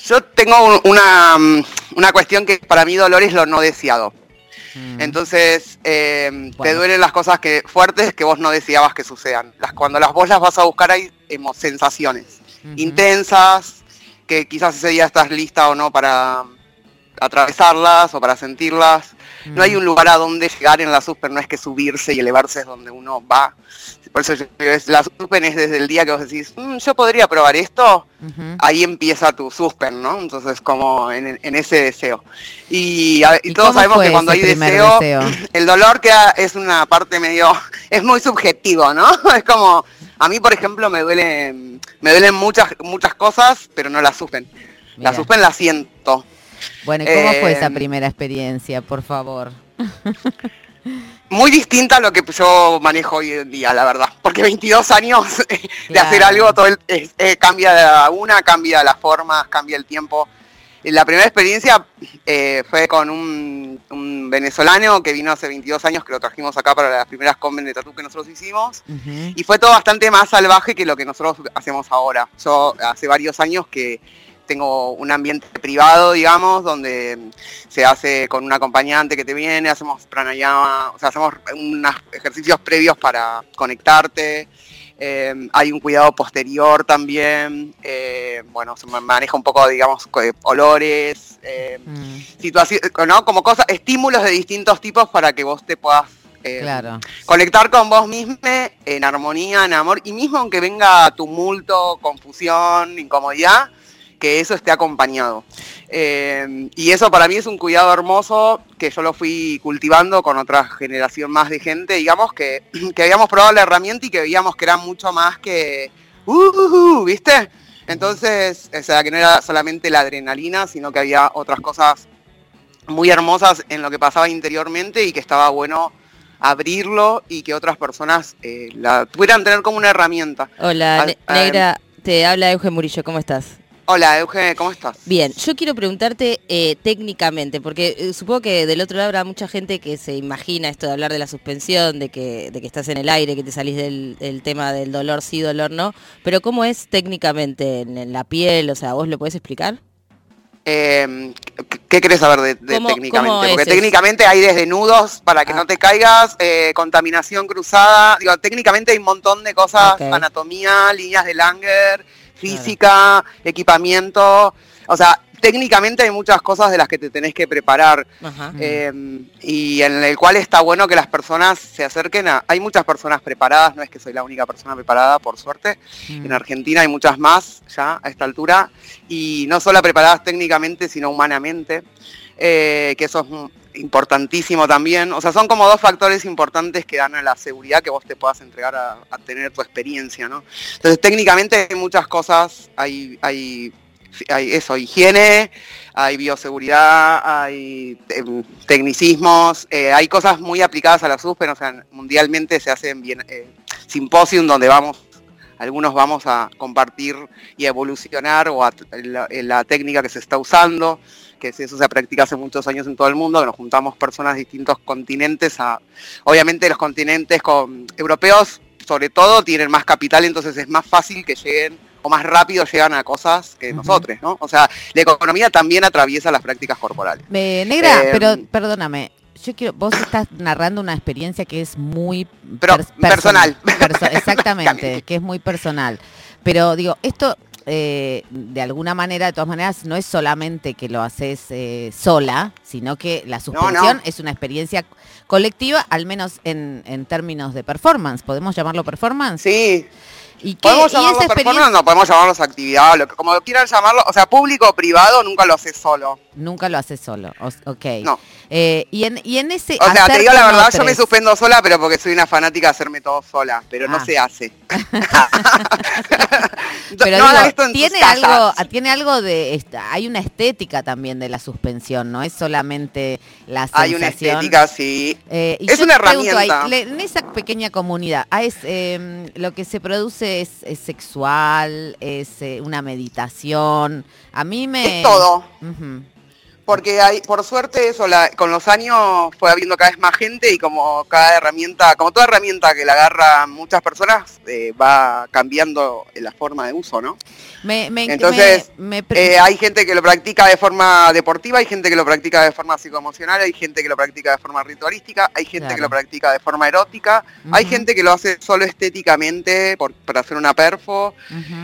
Yo tengo un- una, mm, una cuestión que para mí dolor es lo no deseado. Mm. Entonces, eh, te duelen las cosas que fuertes que vos no deseabas que sucedan. Las, cuando las vos las vas a buscar hay emo- sensaciones intensas, que quizás ese día estás lista o no para atravesarlas o para sentirlas. No hay un lugar a donde llegar en la super, no es que subirse y elevarse es donde uno va. Por eso yo la suspen es desde el día que vos decís, "Mm, yo podría probar esto, ahí empieza tu suspen, ¿no? Entonces como en, en ese deseo. Y, a- y ¿Y todos sabemos que cuando hay deseo, deseo? <clears throat> el dolor queda, es una parte medio, <laughs> es muy subjetivo, ¿no? <laughs> Es como, a mí por ejemplo me duelen, me duelen muchas, muchas cosas, pero no las suspen. La suspen la siento. Bueno, ¿y cómo fue esa Eh, primera experiencia, por favor? <laughs> Muy distinta a lo que yo manejo hoy en día, la verdad. Porque 22 años <laughs> de hacer algo, todo el- es- eh, cambia una, cambia las formas, cambia el tiempo. Y La primera experiencia eh, fue con un, un venezolano que vino hace 22 años, que lo trajimos acá para las primeras conven de tatú que nosotros hicimos. Y fue todo bastante más salvaje que lo que nosotros hacemos ahora. Yo hace varios años que tengo un ambiente privado, digamos, donde se hace con un acompañante que te viene, hacemos pranayama, o sea, hacemos unos ejercicios previos para conectarte. eh, hay un cuidado posterior también, eh, bueno, se ma- maneja un poco, digamos, olores, eh, Mm, situaciones, ¿no? Como cosas, estímulos de distintos tipos para que vos te puedas eh, claro. conectar con vos mismo en armonía, en amor, y mismo aunque venga tumulto, confusión, incomodidad, que eso esté acompañado. Eh, y eso para mí es un cuidado hermoso que yo lo fui cultivando con otra generación más de gente, digamos, que, <clears throat> que habíamos probado la herramienta y que veíamos que era mucho más que, uh, uh, uh, ¿viste? Entonces, o sea, que no era solamente la adrenalina, sino que había otras cosas muy hermosas en lo que pasaba interiormente y que estaba bueno abrirlo y que otras personas eh, la pudieran tener como una herramienta. Hola, Al- Negra, te habla Eugen Murillo, ¿cómo estás? Hola, Euge, ¿cómo estás? Bien, yo quiero preguntarte eh, técnicamente, porque eh, supongo que del otro lado habrá mucha gente que se imagina esto de hablar de la suspensión, de que, de que estás en el aire, que te salís del, del tema del dolor sí, dolor no, pero ¿cómo es técnicamente en, en la piel? O sea, ¿vos lo podés explicar? Eh, ¿qué- ¿Qué querés saber de, de ¿Cómo- técnicamente? cómo Porque técnicamente hay desde nudos para que Ah. no te caigas, eh, contaminación cruzada, digo, técnicamente hay un montón de cosas, anatomía, líneas de Langer, física, equipamiento, o sea, técnicamente hay muchas cosas de las que te tenés que preparar. Eh, y en el cual está bueno que las personas se acerquen a... Hay muchas personas preparadas, no es que soy la única persona preparada, por suerte. Mm. En Argentina hay muchas más ya a esta altura. Y no solo preparadas técnicamente, sino humanamente. eh, que eso es importantísimo también. O sea, son como dos factores importantes que dan a la seguridad que vos te puedas entregar a, tener tu experiencia, ¿no? Entonces, técnicamente hay muchas cosas, hay, hay, hay eso, higiene, hay bioseguridad, hay em, tecnicismos, eh, hay cosas muy aplicadas a la SUSPEN, o sea, mundialmente se hacen bien eh, simposium donde vamos, algunos vamos a compartir y a evolucionar o a t- la, técnica que se está usando, que eso se practica hace muchos años en todo el mundo, que nos juntamos personas de distintos continentes, a, obviamente los continentes con, europeos sobre todo tienen más capital, entonces es más fácil que lleguen o más rápido llegan a cosas que nosotros, ¿no? O sea, la economía también atraviesa las prácticas corporales. Eh, negra, Eh, pero perdóname. Yo quiero, vos estás narrando una experiencia que es muy Pero personal. perso- <laughs> exactamente, que es muy personal. Pero digo, esto eh, de alguna manera, de todas maneras, no es solamente que lo haces eh, sola, sino que la suspensión es una experiencia colectiva, al menos en, en términos de performance. ¿Podemos llamarlo performance? Sí, ¿Y qué? Podemos ¿Y llamarlos experiencia? performance, no podemos llamarlos actividad, lo que, como quieran llamarlo. O sea, público o privado nunca lo haces solo. Nunca lo haces solo. o- ok. No. Eh, y, en, y en ese. O sea, te digo la verdad, yo me suspendo sola, pero porque soy una fanática de hacerme todo sola, pero Ah. no se hace. <laughs> <laughs> Pero no digo, esto en tiene casas. algo, tiene algo de esta, hay una estética también de la suspensión, no es solamente la sensación. Hay una estética, sí. Eh, y Es una ahí, herramienta. en esa pequeña comunidad, ah, es, eh, lo que se produce es, es sexual, es eh, una meditación. A mí me. Es todo. Ujú. Porque hay, por suerte eso, la- con los años fue habiendo cada vez más gente y como cada herramienta, como toda herramienta que la agarran muchas personas, eh, va cambiando la forma de uso, ¿no? Me, me- Entonces, me- Eh, hay gente que lo practica de forma deportiva, hay gente que lo practica de forma psicoemocional, hay gente que lo practica de forma ritualística, hay gente que lo practica de forma erótica, hay gente que lo hace solo estéticamente por, para hacer una perfo.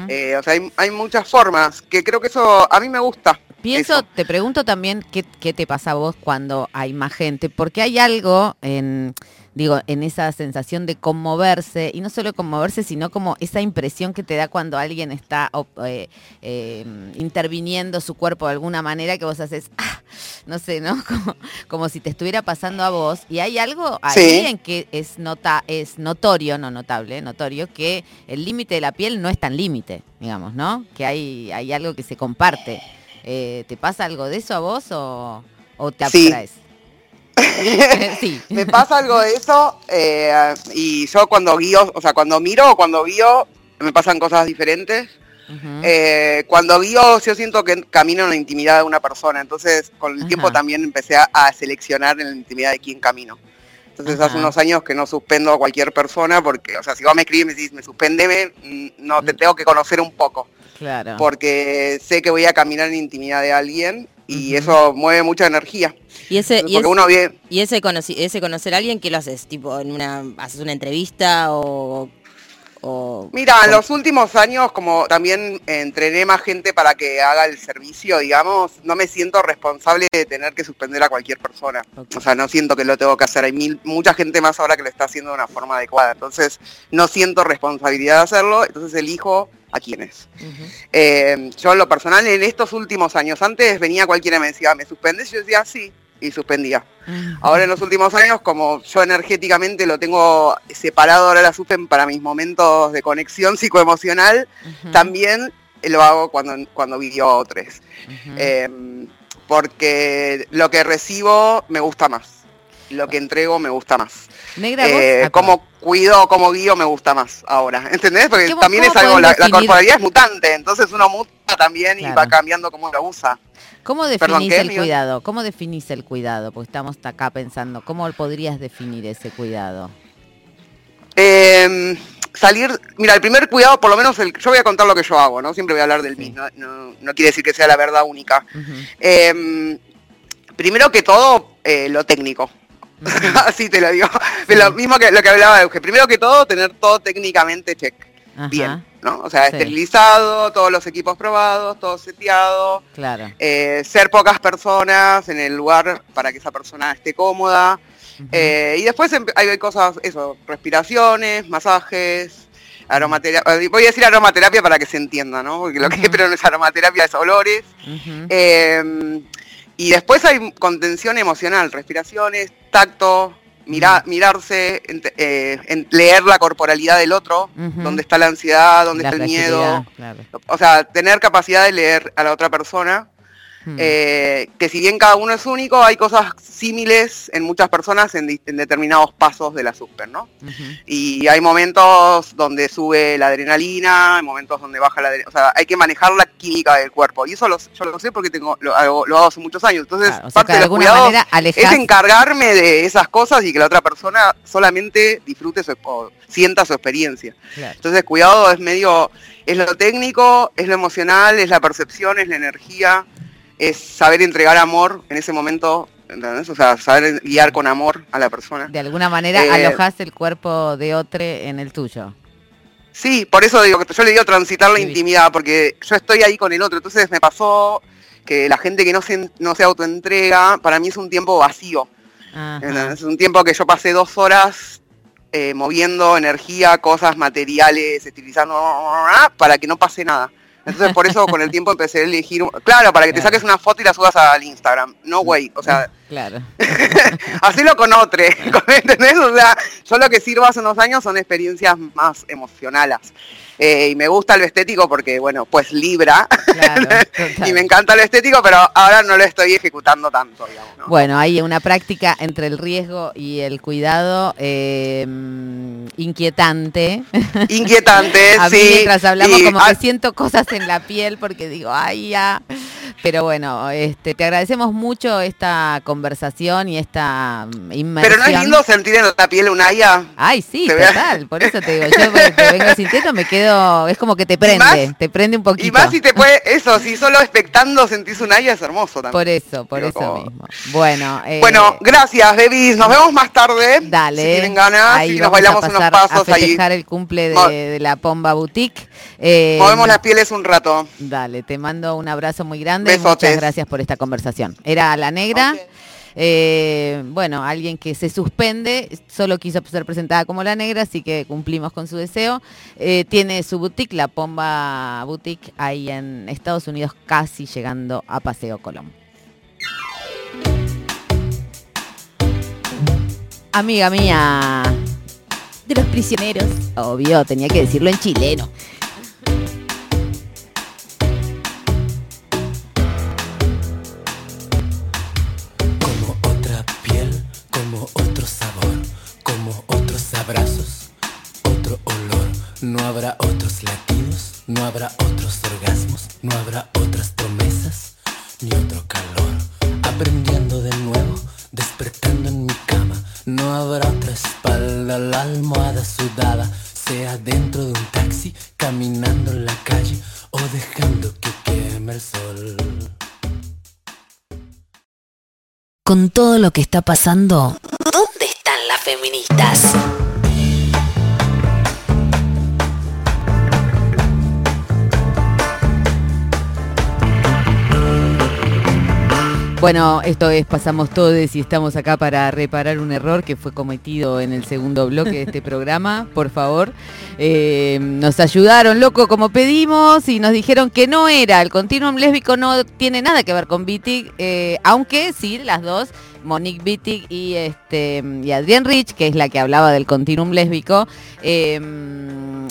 Eh, o sea, hay, hay muchas formas que creo que eso a mí me gusta. Pienso, eso. te pregunto también qué, qué te pasa a vos cuando hay más gente, porque hay algo en, digo, en esa sensación de conmoverse, y no solo conmoverse, sino como esa impresión que te da cuando alguien está eh, eh, interviniendo su cuerpo de alguna manera que vos haces, "Ah", no sé, ¿no? <laughs> Como, como si te estuviera pasando a vos, y hay algo ahí Sí. en que es, nota, es notorio, no notable, notorio, que el límite de la piel no es tan límite, digamos, ¿no? Que hay, hay algo que se comparte. Eh, ¿Te pasa algo de eso a vos o, o te abstraes? <laughs> sí. Me pasa algo de eso eh, y yo cuando guío, o sea, cuando miro o cuando guío, me pasan cosas diferentes. Eh, cuando guío, yo siento que camino en la intimidad de una persona, entonces con el tiempo también empecé a, a seleccionar en la intimidad de quién camino. Entonces hace unos años que no suspendo a cualquier persona porque, o sea, si vos me escribes y me decís, me suspendeme, mm, no, te tengo que conocer un poco, Claro. porque sé que voy a caminar en intimidad de alguien y eso mueve mucha energía. Y ese, y ese- uno ve, y ese, conoci- ese conocer a alguien, ¿qué lo haces? Tipo, en una, haces una entrevista o... o Mira, en o- los últimos años, como también entrené más gente para que haga el servicio, digamos, no me siento responsable de tener que suspender a cualquier persona. O sea, no siento que lo tengo que hacer. Hay mil, mucha gente más ahora que lo está haciendo de una forma adecuada. Entonces, no siento responsabilidad de hacerlo, entonces elijo a quiénes. Ujú. Eh, yo en lo personal, en estos últimos años, antes venía cualquiera y me decía, ¿me suspendes? Yo decía, sí, y suspendía. Ahora en los últimos años, como yo energéticamente lo tengo separado ahora la suspen para mis momentos de conexión psicoemocional, también lo hago cuando, cuando otros. Ujú. Eh, porque lo que recibo me gusta más. Lo que entrego me gusta más. Negra, Eh, como cuido, como guío me gusta más ahora. ¿Entendés? Porque ¿Qué vos- también es cómo algo, la, la corporalidad es mutante, entonces uno muta también y va cambiando cómo lo usa. ¿Cómo definís Perdón, ¿qué, el cuidado? ¿Cómo definís el cuidado? Porque estamos acá pensando, ¿cómo podrías definir ese cuidado? Eh, salir, mira, el primer cuidado, por lo menos, el, yo voy a contar lo que yo hago, ¿no? Siempre voy a hablar del mismo, no, no quiere decir que sea la verdad única. Eh, primero que todo, eh, lo técnico. <laughs> Así te lo digo. Lo mismo que lo que hablaba de Euge. Primero que todo, tener todo técnicamente check. Ajá, Bien, ¿no? O sea, Sí. esterilizado, todos los equipos probados, todo seteado, Claro. eh, ser pocas personas en el lugar para que esa persona esté cómoda. Eh, y después empe- hay cosas, eso, respiraciones, masajes, aromaterapia. Voy a decir aromaterapia para que se entienda, ¿no? Porque lo que Ujú. <laughs> pero no es aromaterapia, es olores. Eh, y después hay contención emocional, respiraciones, tacto, mira- mirarse, ent- eh, en- leer la corporalidad del otro, Ujú. dónde está la ansiedad, dónde La está el miedo. claro. O sea, tener capacidad de leer a la otra persona Mm. eh, que si bien cada uno es único, hay cosas símiles en muchas personas en, determinados pasos de la super, ¿no? Y hay momentos donde sube la adrenalina, hay momentos donde baja la adrenalina, o sea, hay que manejar la química del cuerpo. Y eso lo- yo lo sé porque tengo, lo, hago, lo hago hace muchos años. Entonces, Claro, o sea, parte de de los cuidados es encargarme de esas cosas y que la otra persona solamente disfrute su, o sienta su experiencia. Claro. Entonces, cuidado es medio, es lo técnico, es lo emocional, es la percepción, es la energía, es saber entregar amor en ese momento, ¿entendés? O sea, saber guiar con amor a la persona. De alguna manera Eh, alojás el cuerpo de otro en el tuyo. Sí, por eso digo que yo le digo transitar la Sí. intimidad, porque yo estoy ahí con el otro. Entonces me pasó que la gente que no se, no se autoentrega, para mí es un tiempo vacío. Es un tiempo que yo pasé dos horas eh, moviendo energía, cosas materiales, estilizando, para que no pase nada. Entonces por eso con el tiempo empecé a elegir, claro, para que te saques una foto y la subas al Instagram. No way, o sea, Claro. <laughs> hacelo con otro, ¿entendés? O sea, yo lo que sirvo hace unos años son experiencias más emocionales. Eh, y me gusta lo estético porque, bueno, pues Libra. <laughs> y me encanta lo estético, pero ahora no lo estoy ejecutando tanto, digamos. ¿no? Bueno, hay una práctica entre el riesgo y el cuidado eh, inquietante. Inquietante, <laughs> A mí sí. mientras hablamos Y, como ah, que siento cosas en la piel porque digo, ay, ya. Pero bueno, este, te agradecemos mucho esta conversación y esta mm, inmersión. Pero no es lindo sentir en la piel un haya. Ay, sí, total. Por eso te digo, yo que vengo sintiendo me quedo, es como que te prende, más- te prende un poquito. Y más si te puede, eso, si solo expectando sentís un haya es hermoso también. Por eso, por eso como- mismo. Bueno, eh, Bueno, gracias, babies. Nos vemos más tarde. Dale. Si tienen ganas, ahí y nos bailamos a unos pasar pasos a ahí. festejar el cumple de la Pomba Boutique. Eh, Movemos las pieles un rato. Dale, te mando un abrazo muy grande. Y Besotes. Muchas gracias por esta conversación. Era la negra. eh, bueno, alguien que se suspende, solo quiso ser presentada como la negra, así que cumplimos con su deseo. Eh, tiene su boutique, la Pomba Boutique, ahí en Estados Unidos, casi llegando a Paseo Colón. Amiga mía. De los prisioneros. Obvio, tenía que decirlo en chileno. No habrá otros latidos, no habrá otros orgasmos, no habrá otras promesas, ni otro calor. Aprendiendo de nuevo, despertando en mi cama. No habrá otra espalda, la almohada sudada, sea dentro de un taxi, caminando en la calle o dejando que queme el sol. Con todo lo que está pasando, ¿dónde están las feministas? Bueno, esto es Pasamos Todes y estamos acá para reparar un error que fue cometido en el segundo bloque de este programa. Por favor, Eh, nos ayudaron, loco, como pedimos y nos dijeron que no era. El continuum lésbico no tiene nada que ver con Wittig, eh, aunque sí, las dos, Monique Wittig y, este, y Adrián Rich, que es la que hablaba del continuum lésbico, eh,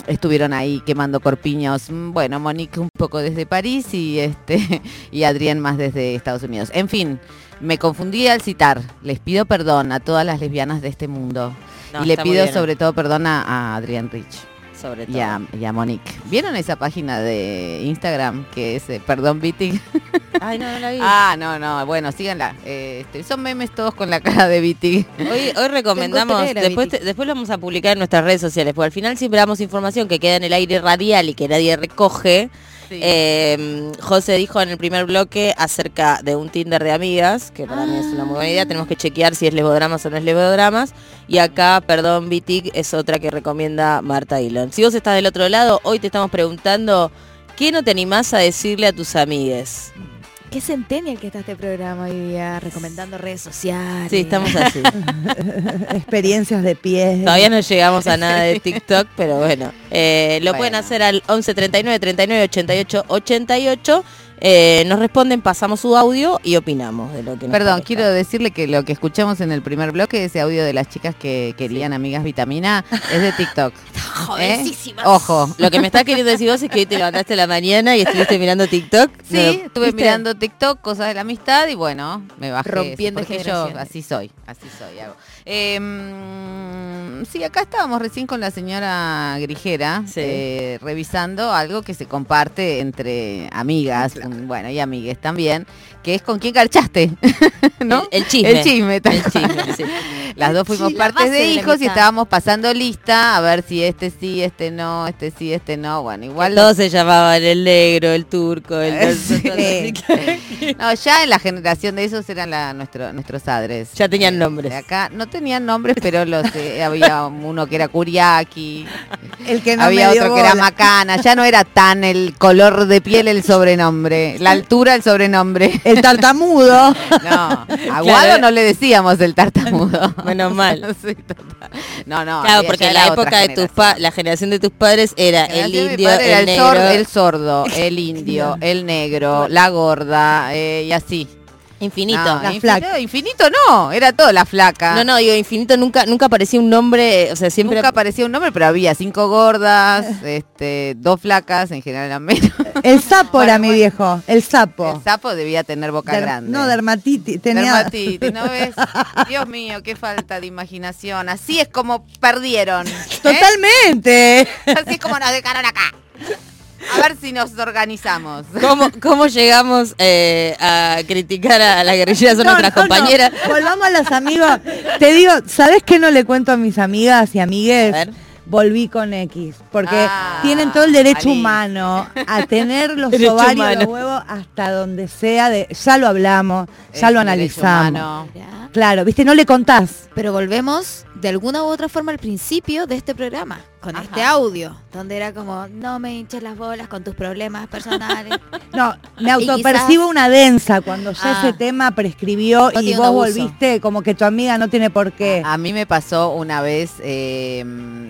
estuvieron ahí quemando corpiños. Mm, Bueno, Monique un poco desde París y este <laughs> y Adrián más desde Estados Unidos. En fin, me confundí al citar. Les pido perdón a todas las lesbianas de este mundo. No, y le pido sobre todo perdón a, a Adrián Rich. Sobre Y a, y a Monique. ¿Vieron esa página de Instagram que es eh, Perdón Beating? <laughs> Ay, no, no la vi. ah, no, no, bueno, síganla. Eh, este, son memes todos con la cara de Beating. Hoy, hoy recomendamos, Tengo después, te- después lo vamos a publicar en nuestras redes sociales, porque al final siempre damos información que queda en el aire radial y que nadie recoge. Eh, José dijo en el primer bloque acerca de un Tinder de amigas, que para mí es una muy buena idea, tenemos que chequear si es lesbodramas o no es lesbodramas. Y acá, perdón, Bitic es otra que recomienda Marta Elon. Si vos estás del otro lado, hoy te estamos preguntando, ¿qué no te animás a decirle a tus amigues? Qué centennial que está este programa hoy día, recomendando redes sociales. Sí, estamos así. <laughs> Experiencias de pie. Todavía no llegamos a nada de TikTok, pero bueno. Eh, lo pueden hacer al 11 39 39 88 88. Eh, nos responden, pasamos su audio y opinamos de lo que nos Perdón, parezca. quiero decirle que lo que escuchamos en el primer bloque, ese audio de las chicas que querían amigas vitamina, es de TikTok. <laughs> ¿Eh? Ojo. Lo que me está queriendo decir vos es que hoy te levantaste la mañana y estuviste mirando TikTok. Sí, No, estuve ¿viste? mirando TikTok, cosas de la amistad y bueno, me bajé. eso, Rompiendo porque yo así soy, así soy. hago. Eh, mm, sí, acá estábamos recién con la señora Grijera Sí. eh, revisando algo que se comparte entre amigas, bueno, y amigues también, que es con quién garchaste, <laughs> ¿no? El, el chisme. El chisme, El chisme, sí. Las dos fuimos partes de hijos y estábamos pasando lista a ver si este sí, este no, este sí, este no. Bueno, igual Todos se llamaban el negro, el turco, el... <laughs> Sí. <laughs> No, ya en la generación de esos eran la, nuestro, nuestros padres. Ya tenían Eh, nombres. de acá no tenían nombres, pero los eh, <laughs> había uno que era Curiaki, El que no había me dio otro que era. Macana. Ya no era tan el color de piel el sobrenombre, la altura el sobrenombre. El tartamudo. No, a Claro. Guado no le decíamos el tartamudo. Menos mal. <laughs> Sí, total. No, no. Claro, porque la época de tus pa la generación de tus padres era el indio, era el negro. sordo, el sordo, el <laughs> indio, el negro, la gorda, eh, y así. Infinito. No, La infinito, flaca. infinito no, era todo la flaca. No, no, digo, infinito nunca, nunca aparecía un nombre, o sea, siempre Nunca aparecía un nombre, pero había cinco gordas, este, dos flacas, en general eran menos. <laughs> El sapo era mi viejo, el sapo. El sapo debía tener boca Der- grande. no, dermatitis. Tenía... Dermatitis, ¿no ves? <laughs> Dios mío, qué falta de imaginación. Así es como perdieron. ¿eh? Totalmente. Así es como nos dejaron acá. A ver si nos organizamos. ¿Cómo, cómo llegamos eh, a criticar a las guerrilleras son No, nuestras no, no. compañeras? Volvamos a las amigas. Te digo, ¿sabes qué no le cuento a mis amigas y amigues? A ver. Volví con X, porque Ah, tienen todo el derecho humano a <laughs> tener los Derecho ovarios, humano. los huevos hasta donde sea. De, ya lo hablamos, ya Es lo analizamos. Claro, viste, no le contás. Pero volvemos de alguna u otra forma al principio de este programa, con Ajá. este audio, donde era como, no me hinches las bolas con tus problemas personales. <laughs> No, me autopercibo quizás- una densa cuando ya Ah. ese tema prescribió No y vos volviste como que tu amiga no tiene por qué. A mí me pasó una vez eh,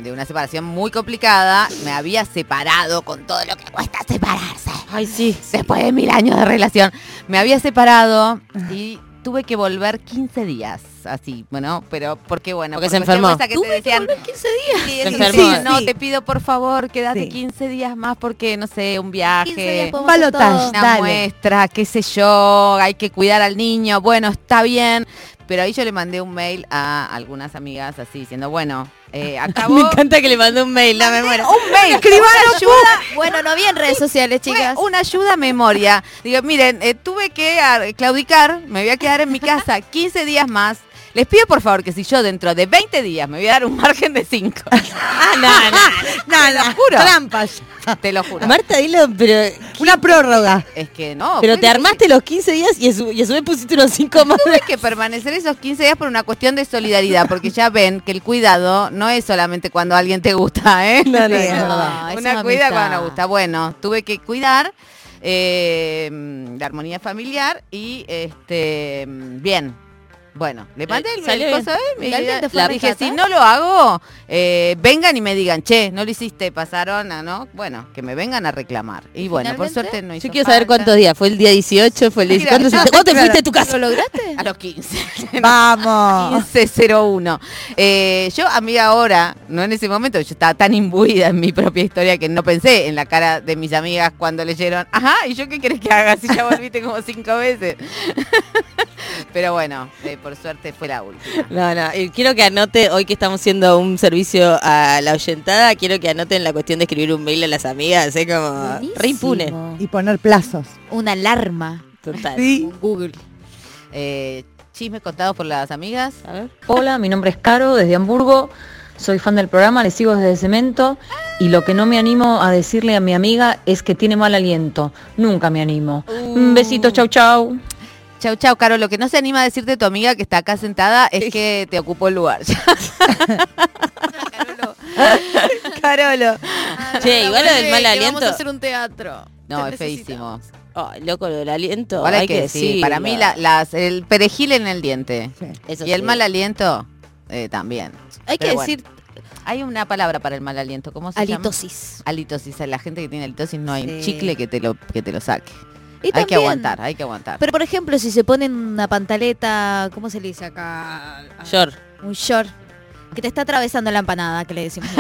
de una separación muy complicada. Me había separado con todo lo que cuesta separarse. Ay, sí. Después de mil años de relación. Me había separado y tuve que volver 15 días. Así, bueno, pero porque bueno. Porque por se enfermó. esa que te decían, 15 días. Sí, Se enfermó. sí, no, Sí. te pido por favor, quédate Sí. 15 días más porque, no sé, un 15 días viaje, todo. una Dale. muestra, qué sé yo, hay que cuidar al niño, bueno, está bien. Pero ahí yo le mandé un mail a algunas amigas así diciendo, bueno, eh, <laughs> acabó. Me encanta que le mandé un mail, la memoria. un mail, <laughs> Escribano, una ayuda, Bueno, no había en redes sociales, fue chicas. una ayuda a memoria. Digo, miren, eh, tuve que ah, claudicar, me voy a quedar en mi casa 15 días más. Les pido por favor que si yo dentro de 20 días me voy a dar un margen de 5. <laughs> Ah, no, no. No, <laughs> te lo juro. trampas. Te lo juro. Marta, dilo, pero, Una prórroga. Es que no. pero te armaste los 15 días y a su, y a su vez pusiste unos 5 más. Tuve que permanecer esos 15 días por una cuestión de solidaridad, porque ya ven que el cuidado no es solamente cuando alguien te gusta, ¿eh? No, no, es no. verdad. una cuida cuando nos gusta. Bueno, tuve que cuidar eh, la armonía familiar y este bien. Bueno, le mandé el, salió el a él, me- ¿Y alguien te fue a la dije, si no lo hago, eh, vengan y me digan, che, no lo hiciste, pasaron a, ¿no? Bueno, que me vengan a reclamar. Y bueno, por suerte no hizo Yo quiero saber falta. cuántos días. ¿Fue el día 18? ¿Fue el 18? Mira, ¿Cuánto, no, se- ¿cuánto te claro. fuiste a tu <laughs> casa? ¿Lo lograste? A los 15. <laughs> Vamos. 1501. Eh, yo, amiga, ahora, no en ese momento, yo estaba tan imbuida en mi propia historia que no pensé en la cara de mis amigas cuando leyeron, ajá, ¿y yo qué querés que haga si ya volviste como cinco veces? <laughs> Pero bueno, eh, por suerte fue la última. No, no, y quiero que anote, hoy que estamos haciendo un servicio a la oyentada, quiero que anoten la cuestión de escribir un mail a las amigas, es como Buenísimo. re impune. Y poner plazos. Una alarma. Total. Sí. Google. Eh, chismes contados por las amigas. A ver. Hola, mi nombre es Caro, desde Hamburgo. Soy fan del programa, le sigo desde Cemento. Y lo que no me animo a decirle a mi amiga es que tiene mal aliento. Nunca me animo. Un besito, chau, chau. Chau, chau, Caro. Lo que no se anima a decirte tu amiga que está acá sentada es que te ocupó el lugar. <laughs> Carolo. Che, igual lo del mal Vamos aliento. a hacer un teatro. No, Te es feísimo. Loco, lo del aliento. Igual hay, hay que que decir, decirlo. para mí la- las, el perejil en el diente Sí. Eso y el sí. mal aliento eh, también. Hay que bueno. decir Hay una palabra para el mal aliento, ¿cómo se halitosis. llama? Halitosis. La gente que tiene halitosis no hay Sí. chicle que te lo que te lo saque. Y hay que aguantar, hay que aguantar. Pero por ejemplo, si se ponen una pantaleta, ¿cómo se le dice acá? Short. Un short que te está atravesando la empanada, que le decimos. <laughs>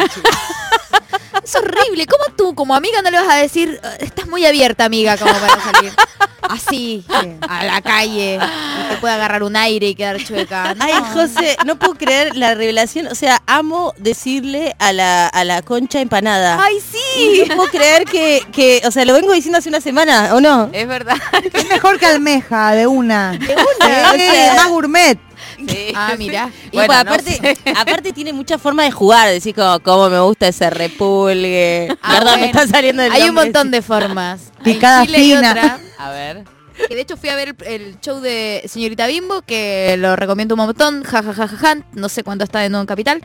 es horrible. ¿Cómo tú, como amiga, no le vas a decir, "Eh, estás muy abierta, amiga, como para salir <laughs> así a la calle y te puede agarrar un aire y quedar chueca? <laughs> No. Ay, José, no puedo creer la revelación. O sea, amo decirle a la, a la concha empanada. ¡Ay, Y sí! no puedo creer que, que, o sea, lo vengo diciendo hace una semana, ¿o no? Es verdad. Es mejor que almeja, de una. De una, o sea- más gourmet. Sí, <laughs> Ah, sí. mira. Y Bueno, pues, no aparte, sé. <laughs> aparte tiene mucha forma de jugar, decir como, cómo me gusta ese repulgue. Ah, Perdón, me bueno. está saliendo el Hay un nombre. montón de formas. <laughs> Picada fina. otra, A ver. que de hecho fui a ver el, show de Señorita Bimbo, que lo recomiendo un montón, jajajaja, no sé cuánto está de nuevo en Capital.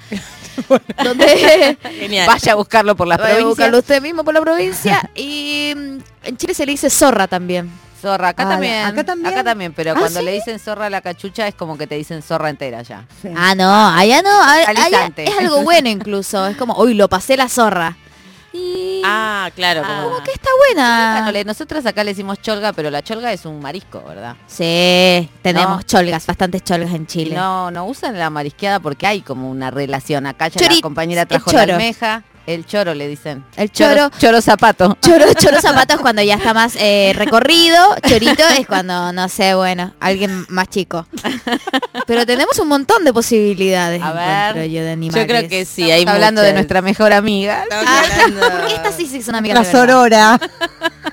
donde Genial. Vaya a buscarlo por las Vaya a provincias. buscarlo usted mismo por la provincia. Y mm, en Chile se le dice zorra también. Zorra, acá Ah, también. ¿acá también? Acá también, pero ¿Ah, cuando sí? le dicen zorra a la cachucha es como que te dicen zorra entera ya. Sí. Ah, no, allá no, allá- es algo bueno incluso. Es como, uy, lo pasé la zorra. Y Ah, claro, Ah. como como que está buena. Nosotros acá le decimos cholga, pero la cholga es un marisco, ¿verdad? Sí, tenemos No. cholgas, bastantes cholgas en Y Chile. no, no usan la marisqueada porque hay como una relación. Acá ya Chori- la compañera trajo la almeja, el choro le dicen. El choro. Choro zapato. <laughs> Choro, choro <laughs> zapatos cuando ya está más eh, recorrido. Chorito es cuando, no sé, bueno, alguien más chico. Pero tenemos un montón de posibilidades. A ver. encuentro yo, de animales. Yo creo que sí, hay hablando de nuestra mejor amiga. Ah, Esta sí, sí es una amiga La de sorora.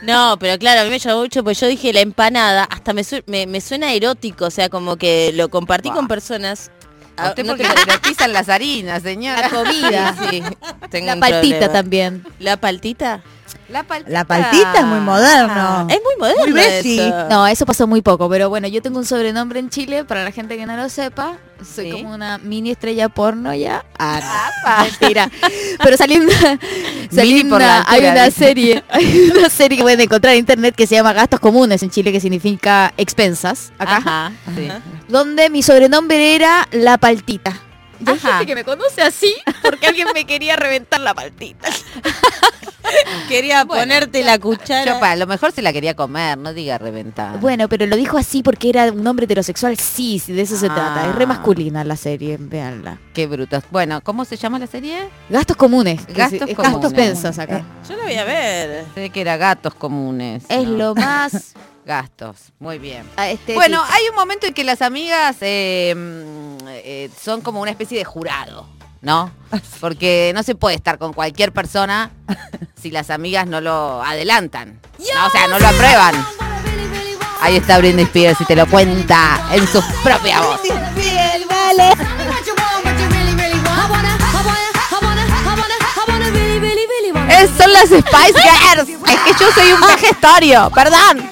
No, pero claro, a mí me llamó mucho, pues yo dije la empanada, hasta me, su- me, me suena erótico, o sea, como que lo compartí con personas. A usted no porque le pisan las harinas, señora. La comida. Sí, tengo La un paltita problema. también. ¿La paltita? La paltita. La paltita es muy moderno. Es muy moderno Muy Bessie. eso. No, eso pasó muy poco, pero bueno, yo tengo un sobrenombre en Chile, para la gente que no lo sepa, soy Sí. como una mini estrella porno ya. Ah, no, mentira. Pero una, la una- hay una serie, <laughs> hay una serie que pueden encontrar en internet que se llama Gastos Comunes en Chile, que significa expensas, acá, Ajá, sí. donde mi sobrenombre era La Paltita. Hay Ajá. gente que me conoce así porque alguien me quería reventar la paltita. <laughs> Quería ponerte la cuchara. Yo pa, a lo mejor se la quería comer, no diga reventar. Bueno, pero lo dijo así porque era un hombre heterosexual. Sí, sí, de eso se Ah. trata. Es re masculina la serie, véanla. Qué brutos. Bueno, ¿cómo se llama la serie? Gastos comunes. Gastos comunes. Gastos pensos acá. Yo la voy a ver. Sé que era gatos comunes. Es No. lo más... <laughs> Gastos. Muy bien. ah, este, Bueno, hay un momento en que las amigas eh, mm, eh, son como una especie de jurado, ¿no? <laughs> Porque no se puede estar con cualquier persona si las amigas no lo adelantan. No, o sea, no lo aprueban. Ahí está Britney Spears y te lo cuenta en su propia voz. Son las Spice Girls. Es que yo soy un <laughs> vejestorio, perdón.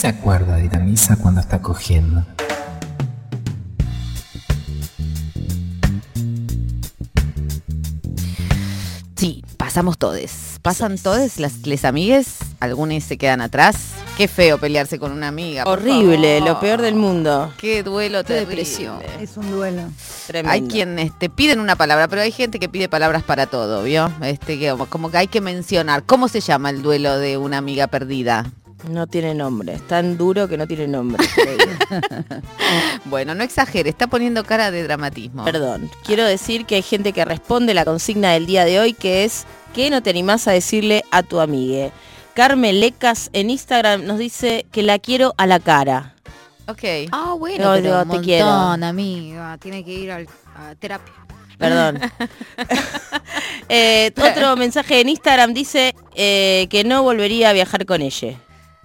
se acuerda de ir a misa cuando está cogiendo? Sí, pasamos todes. Pasan todes las les amigues, algunos se quedan atrás. Qué feo pelearse con una amiga. por Horrible, favor. lo peor del mundo. Qué duelo, Qué terrible. depresión. Es un duelo. Tremendo. Hay quien este, piden una palabra, pero hay gente que pide palabras para todo, ¿vio? Este, que, como que hay que mencionar. ¿Cómo se llama el duelo de una amiga perdida? No tiene nombre, es tan duro que no tiene nombre. <laughs> Bueno, no exagere, está poniendo cara de dramatismo. Perdón, quiero decir que hay gente que responde la consigna del día de hoy que es ¿qué no te animás a decirle a tu amigue? Carmen Lecas en Instagram nos dice que la quiero a la cara. Ok. Ah, bueno, No, pero digo, un te quiero. amiga. Tiene que ir al- a terapia. Perdón. <laughs> <laughs> Eh, otro mensaje en Instagram dice eh, que no volvería a viajar con ella.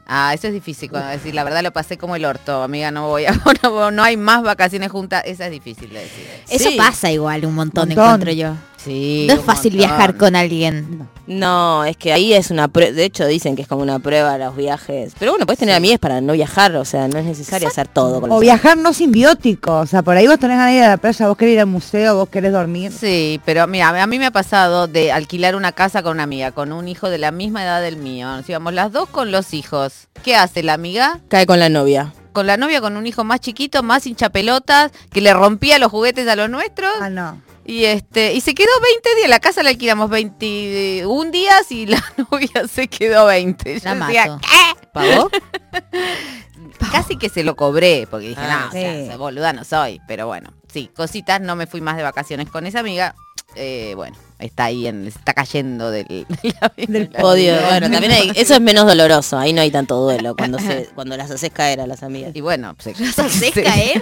Ah, eso es difícil cuando decir, la verdad lo pasé como el orto, amiga, no voy a, <laughs> no, no hay más vacaciones juntas, esa es difícil de decir. Eso Sí. pasa igual un montón, Montón. encuentro yo. Sí. No es fácil montón. viajar con alguien. No, es que ahí es una prueba, de hecho dicen que es como una prueba los viajes. Pero bueno, puedes tener amigas para no viajar, o sea, no es necesario hacer todo con O viajar no simbiótico. O sea, por ahí vos tenés ganas de ir a la playa, vos querés ir al museo, vos querés dormir. Sí, pero mira, a mí me ha pasado de alquilar una casa con una amiga, con un hijo de la misma edad del mío. Nos íbamos las dos con los hijos. ¿Qué hace la amiga? Cae con la novia. Con la novia, con un hijo más chiquito, más hinchapelotas, que le rompía los juguetes a los nuestros. Ah, no. Y este, y se quedó 20 días, la casa la alquilamos 21 días y la <laughs> novia se quedó 20. Yo La decía, mato. ¿qué? ¿Pagó? <laughs> Casi que se lo cobré, porque dije, Ah, no, o sea, boluda no soy. Pero bueno, sí, cositas, no me fui más de vacaciones con esa amiga. Eh, bueno, está ahí, en, está cayendo del, <laughs> del Odio. Bueno, también hay, eso es menos doloroso. Ahí no hay tanto duelo cuando se, <laughs> cuando las haces caer a las amigas. Y bueno, ¿Las haces <laughs> caer?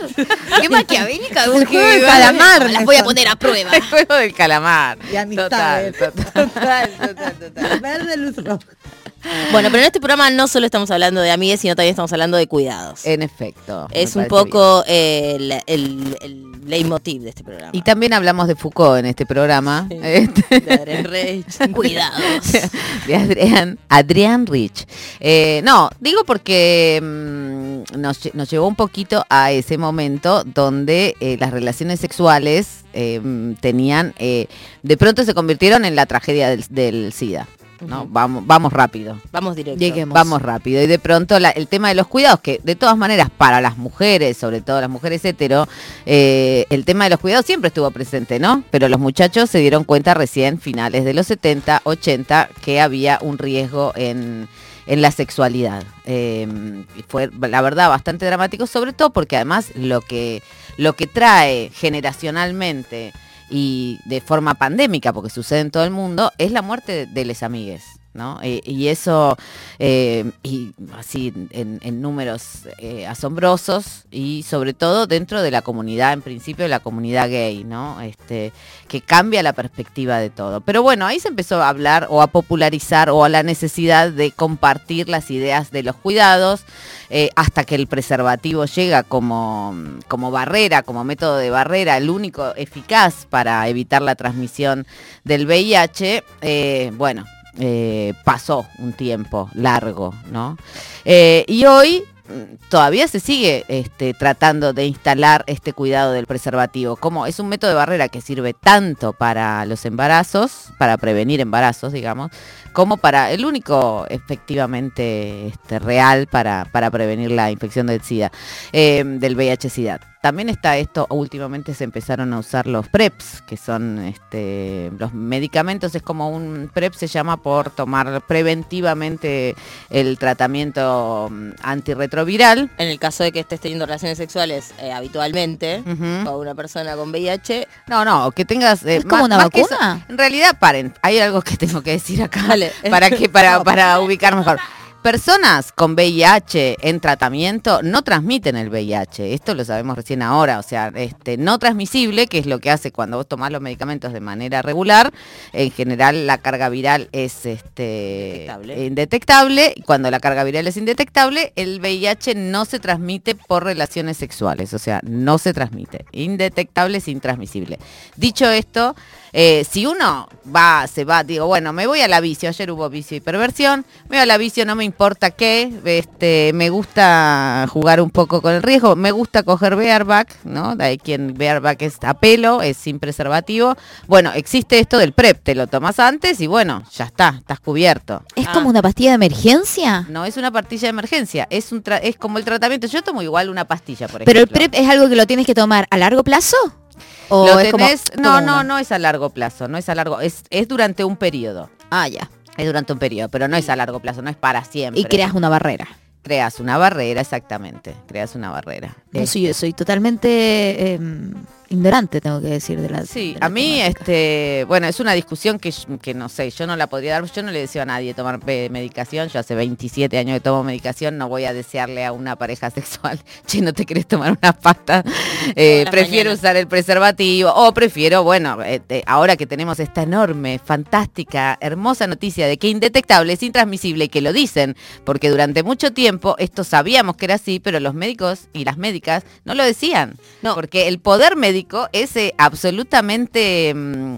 Qué maquiavélica. El juego del calamar, Las voy a poner a prueba. el juego del calamar. Y amistades. Total, total. Total, total, total. Verde, luz roja. Bueno, pero en este programa no solo estamos hablando de amigues, sino también estamos hablando de cuidados. En efecto. es un poco eh, el, el, el leitmotiv de este programa. Y también hablamos de Foucault en este programa. <laughs> Este, De Adrián Reich. <laughs> Cuidados. de Adrián, Adrián Rich. Eh, no, digo porque mm, nos, lle- nos llevó un poquito a ese momento donde eh, las relaciones sexuales eh, mm, tenían, eh, de pronto se convirtieron en la tragedia del, del SIDA. ¿No? vamos, vamos rápido. Vamos directo. Lleguemos. Vamos rápido. Y de pronto la- el tema de los cuidados, que de todas maneras para las mujeres, sobre todo las mujeres hetero, eh, el tema de los cuidados siempre estuvo presente, ¿no? Pero los muchachos se dieron cuenta recién, finales de los 70, 80, que había un riesgo en, en la sexualidad. Eh, y fue, la verdad, bastante dramático, sobre todo porque además lo que, lo que trae generacionalmente y de forma pandémica, porque sucede en todo el mundo, es la muerte de, les amigues. ¿No? Eh, y eso, eh, y así en, números eh, asombrosos y sobre todo dentro de la comunidad, en principio de la comunidad gay, ¿no? Este, que cambia la perspectiva de todo. Pero bueno, ahí se empezó a hablar o a popularizar o a la necesidad de compartir las ideas de los cuidados hasta que el preservativo llega como, como barrera, como método de barrera, el único eficaz para evitar la transmisión del VIH. bueno, eh, pasó un tiempo largo, ¿no? Eh, y hoy mm, todavía se sigue este, tratando de instalar este cuidado del preservativo. Como es un método de barrera que sirve tanto para los embarazos, para prevenir embarazos, digamos, como para el único efectivamente este, real para, para prevenir la infección del SIDA, eh, del VIH-SIDA. También está esto, últimamente se empezaron a usar los PREPs, que son este, los medicamentos, es como un PrEP se llama por tomar preventivamente el tratamiento mm, antirretroviral. En el caso de que estés teniendo relaciones sexuales eh, habitualmente Ujú. con una persona con VIH, No, no, que tengas... eh, ¿Es como una vacuna? eso, en realidad, paren, hay algo que tengo que decir acá Dale. <laughs> para, que, para, para ubicar mejor. Personas con VIH en tratamiento no transmiten el VIH, esto lo sabemos recién ahora, o sea, este, no transmisible, que es lo que hace cuando vos tomás los medicamentos de manera regular, en general la carga viral es este, Indetectable. indetectable, cuando la carga viral es indetectable, el VIH no se transmite por relaciones sexuales, o sea, no se transmite, indetectable es intransmisible. Dicho esto, eh, si uno va, se va, digo, bueno, me voy a la vicio, ayer hubo vicio y perversión, me voy a la vicio, no me importa qué, este, me gusta jugar un poco con el riesgo, me gusta coger bareback, ¿no? Hay quien bareback es a pelo, es sin preservativo. Bueno, existe esto del PrEP, te lo tomas antes y bueno, ya está, estás cubierto. ¿Es como una pastilla de emergencia? No es una pastilla de emergencia, es un tra- es como el tratamiento. Yo tomo igual una pastilla, por ejemplo. ¿Pero el PrEP es algo que lo tienes que tomar a largo plazo? ¿O Lo es como- tenés- no, como no, no es a largo plazo, no es a largo, es, es durante un periodo. Ah, ya. Es durante un periodo, pero no es a largo plazo, no es para siempre. Y creas una barrera. Creas una barrera, exactamente. Creas una barrera. Yo soy, soy totalmente eh, ignorante, tengo que decir, de la Sí, de la a mí, temática. este, bueno, es una discusión que, que no sé, yo no la podría dar, yo no le deseo a nadie tomar pe- medicación, yo hace 27 años que tomo medicación, no voy a desearle a una pareja <laughs> sexual, che, no te querés tomar una pasta, Eh, prefiero mañanas. usar el preservativo, o prefiero, bueno, este, ahora que tenemos esta enorme, fantástica, hermosa noticia de que indetectable es intransmisible y que lo dicen, porque durante mucho tiempo esto sabíamos que era así, pero los médicos y las médicas no lo decían. No. Porque el poder médico es eh, absolutamente mm,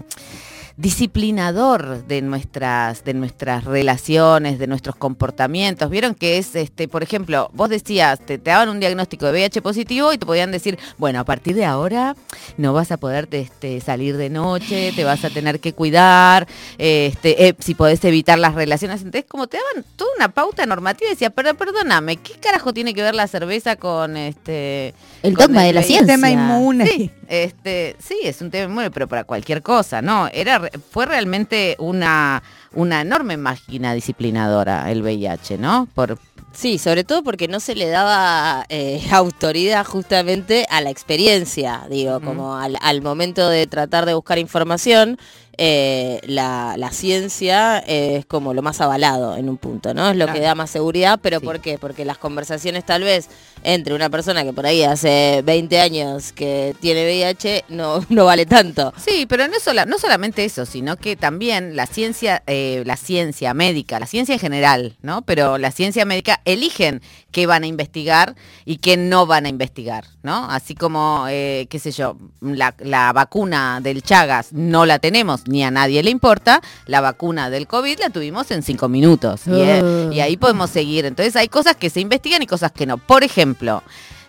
disciplinador de nuestras, de nuestras relaciones, de nuestros comportamientos. Vieron que es, este, por ejemplo, vos decías, te, te daban un diagnóstico de VIH positivo y te podían decir, bueno, a partir de ahora no vas a poder este, salir de noche, te vas a tener que cuidar, este, eh, si podés evitar las relaciones. Entonces, como te daban toda una pauta normativa, decía, pero perdóname, ¿qué carajo tiene que ver la cerveza con este El dogma de la VIH? ciencia. Tema inmune. Sí, este, sí, es un tema inmune, pero para cualquier cosa, ¿no? Era, fue realmente una, una enorme máquina disciplinadora el VIH, ¿no? Por, Sí, sobre todo porque no se le daba eh, autoridad justamente a la experiencia, digo, como al, al momento de tratar de buscar información, eh, la, la ciencia es como lo más avalado en un punto, ¿no? Es lo que da más seguridad, pero ¿por qué? Porque las conversaciones tal vez entre una persona que por ahí hace 20 años que tiene VIH no, <laughs> no vale tanto. Sí, pero no, sola- no solamente eso, sino que también la ciencia, eh, la ciencia médica, la ciencia en general, ¿no? Pero la ciencia médica eligen qué van a investigar y qué no van a investigar, ¿no? Así como, eh, qué sé yo, la, la vacuna del Chagas no la tenemos, ni a nadie le importa, la vacuna del COVID la tuvimos en cinco minutos. Y, eh, Ah. y ahí podemos seguir. Entonces hay cosas que se investigan y cosas que no. Por ejemplo,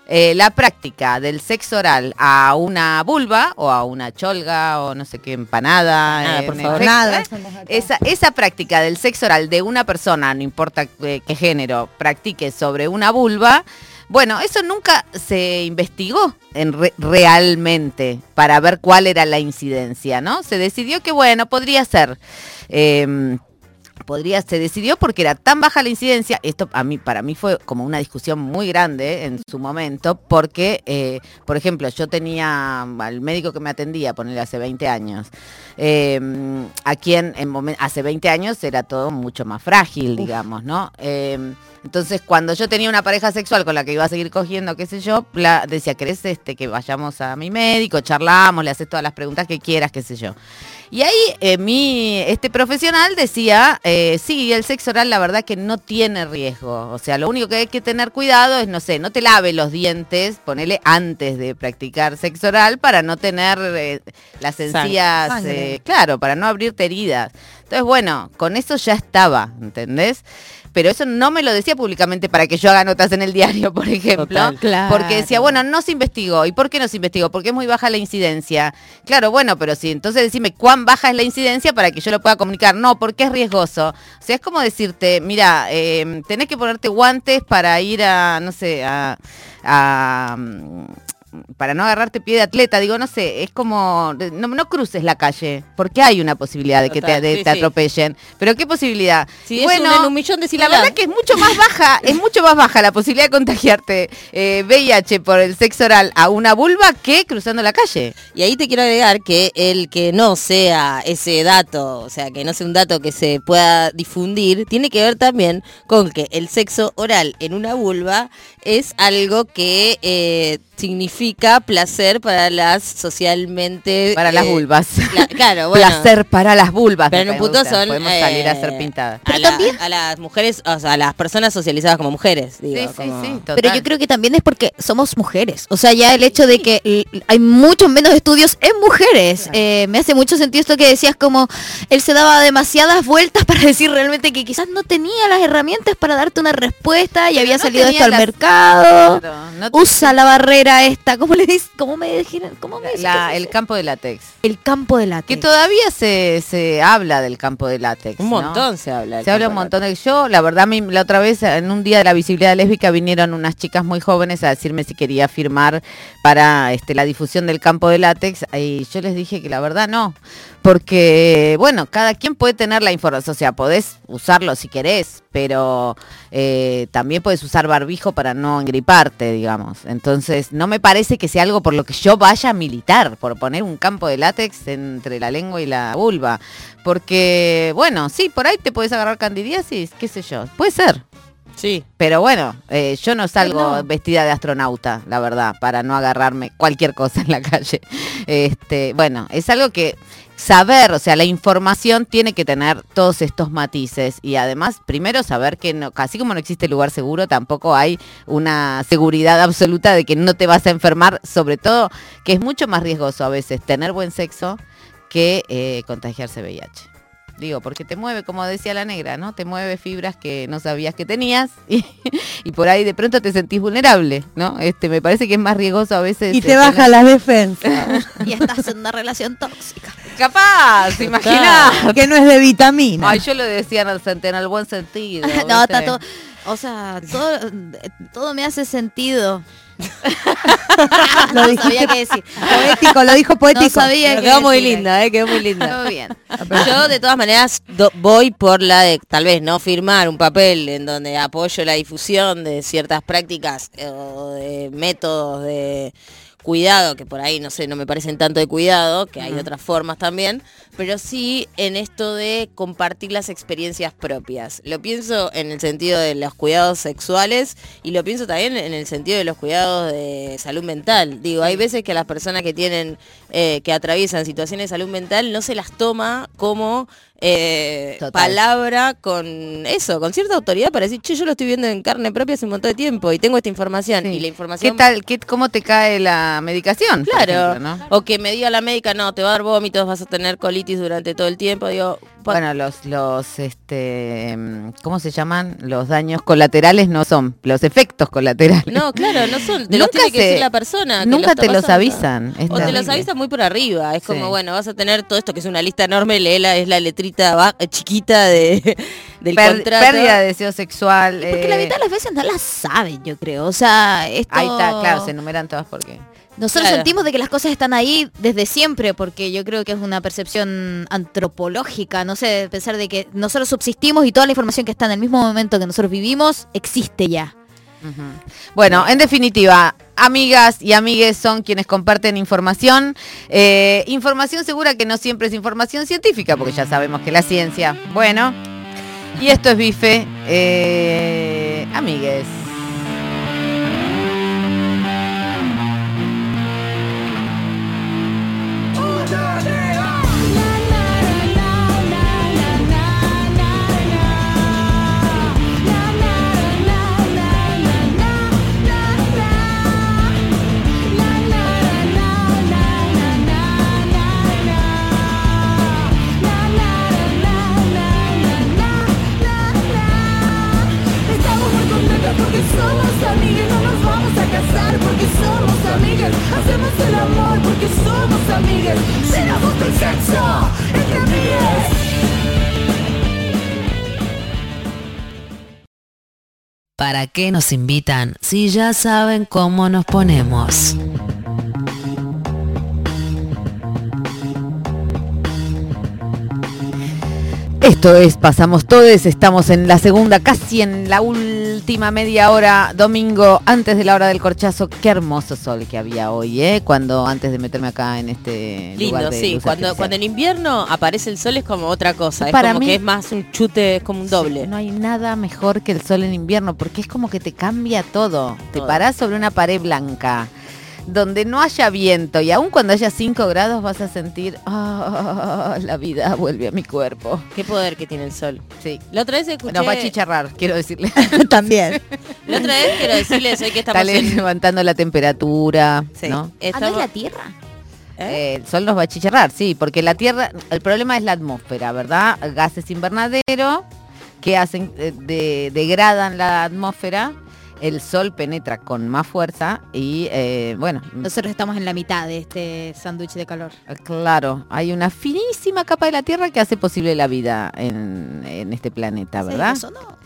eh, la práctica del sexo oral a una vulva o a una cholga o no sé qué empanada, Nada, por en favor. efecto, Nada, ¿eh? esa, esa práctica del sexo oral de una persona, no importa eh, qué género, practique sobre una vulva, bueno, eso nunca se investigó en re- realmente para ver cuál era la incidencia, ¿no? Se decidió que, bueno, podría ser. em, podría se decidió porque era tan baja la incidencia esto a mí para mí fue como una discusión muy grande en su momento porque eh, por ejemplo yo tenía al médico que me atendía ponerle hace 20 años eh, a quien en hace 20 años era todo mucho más frágil digamos no Eh, entonces cuando yo tenía una pareja sexual con la que iba a seguir cogiendo qué sé yo la, decía querés este que vayamos a mi médico charlamos le haces todas las preguntas que quieras qué sé yo y ahí eh, mi, este profesional decía, eh, sí, el sexo oral la verdad que no tiene riesgo. O sea, lo único que hay que tener cuidado es, no sé, no te lave los dientes, ponele antes de practicar sexo oral para no tener eh, las encías, claro, para no abrirte heridas. Entonces, bueno, con eso ya estaba, ¿entendés? Pero eso no me lo decía públicamente para que yo haga notas en el diario, por ejemplo. Total. Claro. Porque decía, bueno, no se investigó. ¿Y por qué no se investigó? Porque es muy baja la incidencia. Claro, bueno, pero sí, entonces decime cuán baja es la incidencia para que yo lo pueda comunicar. No, porque es riesgoso. O sea, es como decirte, mira, eh, tenés que ponerte guantes para ir a, no sé, a... a, mm, para no agarrarte pie de atleta, digo, no sé, es como, no, no cruces la calle, porque hay una posibilidad de que te, Total, de- sí, te sí. atropellen. Pero ¿qué posibilidad? Sí, es un en un millón de la similar. verdad que es mucho más baja, es mucho más baja la posibilidad de contagiarte eh, VIH por el sexo oral a una vulva que cruzando la calle. Y ahí te quiero agregar que el que no sea ese dato, o sea, que no sea un dato que se pueda difundir, tiene que ver también con que el sexo oral en una vulva es algo que eh, significa placer para las socialmente... Para las eh, vulvas. <laughs> la- claro, <laughs> bueno. Placer para las vulvas. Pero en un punto gusta. son... Podemos salir a eh, hacer pintadas. A, la- a las mujeres, o sea, a las personas socializadas como mujeres, digo. Sí, sí, como- sí, Pero total. yo creo que también es porque somos mujeres. O sea, ya el hecho de que hay muchos menos estudios en mujeres. Eh, me hace mucho sentido esto que decías como él se daba demasiadas vueltas <laughs> para decir realmente que quizás no tenía las herramientas para darte una respuesta y Pero había no salido esto al las- mercado. Claro, no- Usa la barrera esta. ¿Cómo le dices? ¿Cómo me dijeron? ¿Cómo me la- el campo de látex. el campo de la Que todavía se, se habla del campo de látex. Un ¿no? montón se habla. del Se habla un montón de yo, la verdad, mi- la otra vez en un día de la visibilidad lésbica vinieron unas chicas muy jóvenes a decirme si quería firmar para este, la difusión del campo de látex y yo les dije que la verdad no, porque bueno, cada quien puede tener la información, o sea, podés usarlo si querés, pero eh, también puedes usar barbijo para no engriparte, digamos. Entonces, no me parece que sea algo por lo que yo vaya a militar, por poner un campo de látex entre la lengua y la vulva. Porque, bueno, sí, por ahí te puedes agarrar candidiasis, qué sé yo, puede ser. Sí. Pero bueno, eh, yo no salgo no. vestida de astronauta, la verdad, para no agarrarme cualquier cosa en la calle. <laughs> Este, bueno, es algo que saber, o sea, la información tiene que tener todos estos matices y además, primero saber que no, así como no existe lugar seguro, tampoco hay una seguridad absoluta de que no te vas a enfermar, sobre todo que es mucho más riesgoso a veces tener buen sexo que eh, contagiarse VIH. Digo, porque te mueve, como decía la negra, ¿no? Te mueve fibras que no sabías que tenías <laughs> y, y por ahí de pronto te sentís vulnerable, ¿no? Este, me parece que es más riesgoso a veces. Y te baja las defensas. Y estás en una relación tóxica. Capaz, imaginá. que no es de vitamina. Ay, yo lo decía en el, en el buen sentido. <laughs> no, está todo. O sea, todo, todo me hace sentido. Lo no sabía qué decir. Poético, lo dijo poético. No sabía Pero qué quedó muy decir. linda, eh, quedó muy linda. Bien. Yo de todas maneras do- voy por la de tal vez no firmar un papel en donde apoyo la difusión de ciertas prácticas eh, o de métodos de cuidado, que por ahí no sé, no me parecen tanto de cuidado, que hay otras formas también, pero sí en esto de compartir las experiencias propias. Lo pienso en el sentido de los cuidados sexuales y lo pienso también en el sentido de los cuidados de salud mental. Digo, hay veces que las personas que tienen, eh, que atraviesan situaciones de salud mental no se las toma como eh, palabra con eso, con cierta autoridad para decir, che, yo lo estoy viendo en carne propia hace un montón de tiempo y tengo esta información. Y la ¿Qué información tal? Qué, ¿Cómo te cae la medicación? Claro, ejemplo, ¿no? o que me diga la médica, no, te va a dar vómitos, vas a tener colitis durante todo el tiempo. Digo, Bueno, los, los, este, mm, ¿cómo se llaman? Los daños colaterales no son, los efectos colaterales. no, claro, no son, te los Nunca tiene que decir la persona. que nunca lo te los avisan, es O te los avisan muy por arriba. Es como, bueno, vas a tener todo esto que es una lista enorme, léela, es la letrita eh, chiquita de, <laughs> del Per- contrato. pérdida de deseo sexual. Porque la eh, mitad de las veces no la saben, yo creo. O sea, esto... Ahí está, claro, se enumeran todas porque. Nosotros Claro. sentimos de que las cosas están ahí desde siempre, porque yo creo que es una percepción antropológica, no sé, pensar de que nosotros subsistimos y toda la información que está en el mismo momento que nosotros vivimos existe ya. Bueno, en definitiva, amigas y amigues son quienes comparten información. eh, información segura que no siempre es información científica, porque ya sabemos que la ciencia. Bueno, y esto es bife, eh, amigues. Amigas, sin abuso y sexo entre amigas. ¿Para qué nos invitan si ya saben cómo nos ponemos? Esto es Pasamos Todes, estamos en la segunda, casi en la última media hora, domingo, antes de la hora del corchazo. Qué hermoso sol que había hoy, ¿eh? Cuando antes de meterme acá en este Lindo, lugar de sí. Cuando, cuando en invierno aparece el sol es como otra cosa. Es Para como mí- que es más un chute, es como un doble. No hay nada mejor que el sol en invierno porque es como que te cambia todo. Te Todo. parás sobre una pared blanca donde no haya viento y aun cuando haya 5 grados vas a sentir, "Ah, la vida vuelve a mi cuerpo. Qué poder que tiene el sol. Sí. La otra vez escuché... Nos va a chicharrar, quiero decirle. <laughs> También. La otra vez quiero decirles hoy que estamos Está en... levantando la temperatura, Sí. ¿no? ¿Ah, no es la Tierra? Eh, el sol nos va a chicharrar, sí, porque la Tierra, el problema es la atmósfera, ¿verdad? Gases invernadero que hacen, eh, de- degradan la atmósfera, el sol penetra con más fuerza y, eh, bueno, Nosotros estamos en la mitad de este sándwich de calor. claro, hay una finísima capa de la Tierra que hace posible la vida en, en este planeta, ¿verdad? ¿Eso no?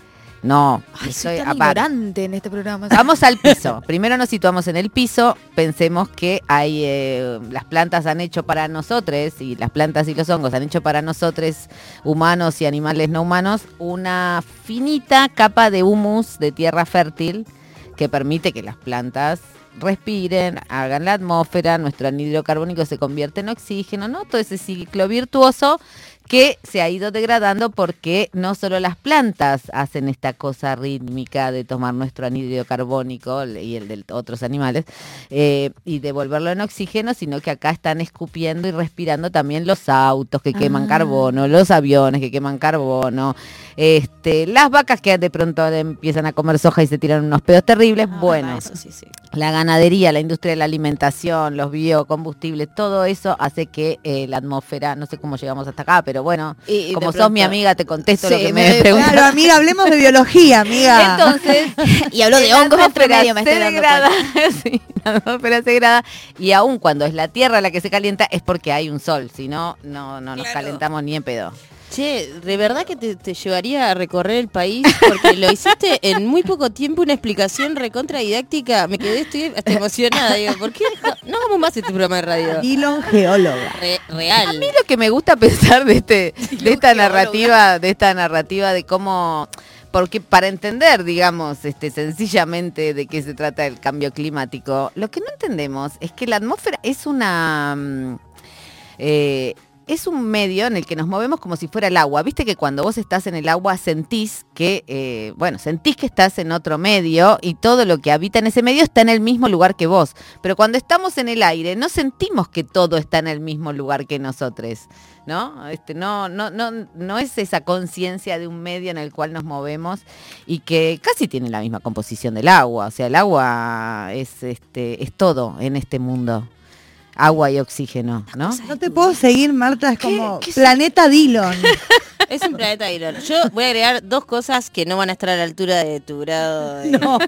No, Ay, soy tan ignorante en este programa. Vamos al piso. <laughs> Primero nos situamos en el piso. Pensemos que hay eh, las plantas han hecho para nosotros y las plantas y los hongos han hecho para nosotros humanos y animales no humanos una finita capa de humus de tierra fértil que permite que las plantas respiren, hagan la atmósfera, nuestro anhídrido carbónico se convierte en oxígeno, ¿no? Todo ese ciclo virtuoso que se ha ido degradando porque no solo las plantas hacen esta cosa rítmica de tomar nuestro anhídrido carbónico y el de otros animales eh, y devolverlo en oxígeno, sino que acá están escupiendo y respirando también los autos que queman Ah. carbono, los aviones que queman carbono, este, las vacas que de pronto empiezan a comer soja y se tiran unos pedos terribles. bueno, Eso sí, sí. la ganadería, la industria de la alimentación, los biocombustibles, todo eso hace que eh, la atmósfera, no sé cómo llegamos hasta acá, pero bueno, Y- y de como sos pronto- mi amiga, te contesto lo que me- me, preguntas. Claro, <laughs> amiga, hablemos de biología, amiga. Entonces, <laughs> Y hablo de hongos entre medio, me estoy dando <laughs> la atmósfera se degrada y aún cuando es la Tierra la que se calienta es porque hay un sol, si no, no, no nos Claro. calentamos ni en pedo. Che, de verdad que te, te llevaría a recorrer el país porque lo hiciste en muy poco tiempo, una explicación recontra didáctica. Me quedé, estoy hasta emocionada. Digo, ¿por qué no hagamos más este programa de radio? Dillon, geóloga. Re- real. A mí lo que me gusta pensar de este, de <laughs> esta narrativa, de esta narrativa de cómo, porque para entender, digamos, este, sencillamente de qué se trata el cambio climático, lo que no entendemos es que la atmósfera es una mm, eh, es un medio en el que nos movemos como si fuera el agua. Viste que cuando vos estás en el agua sentís que, eh, bueno, sentís que estás en otro medio y todo lo que habita en ese medio está en el mismo lugar que vos. Pero cuando estamos en el aire, no sentimos que todo está en el mismo lugar que nosotros. ¿No? Este, no, no, no, no es esa conciencia de un medio en el cual nos movemos y que casi tiene la misma composición del agua. O sea, el agua es, este, es todo en este mundo. Agua y oxígeno, ¿no? No te puedo seguir, Marta, es como Planeta Dillon. <laughs> Es un planeta Iron. Yo voy a agregar dos cosas que no van a estar a la altura de tu grado. de- <laughs> No.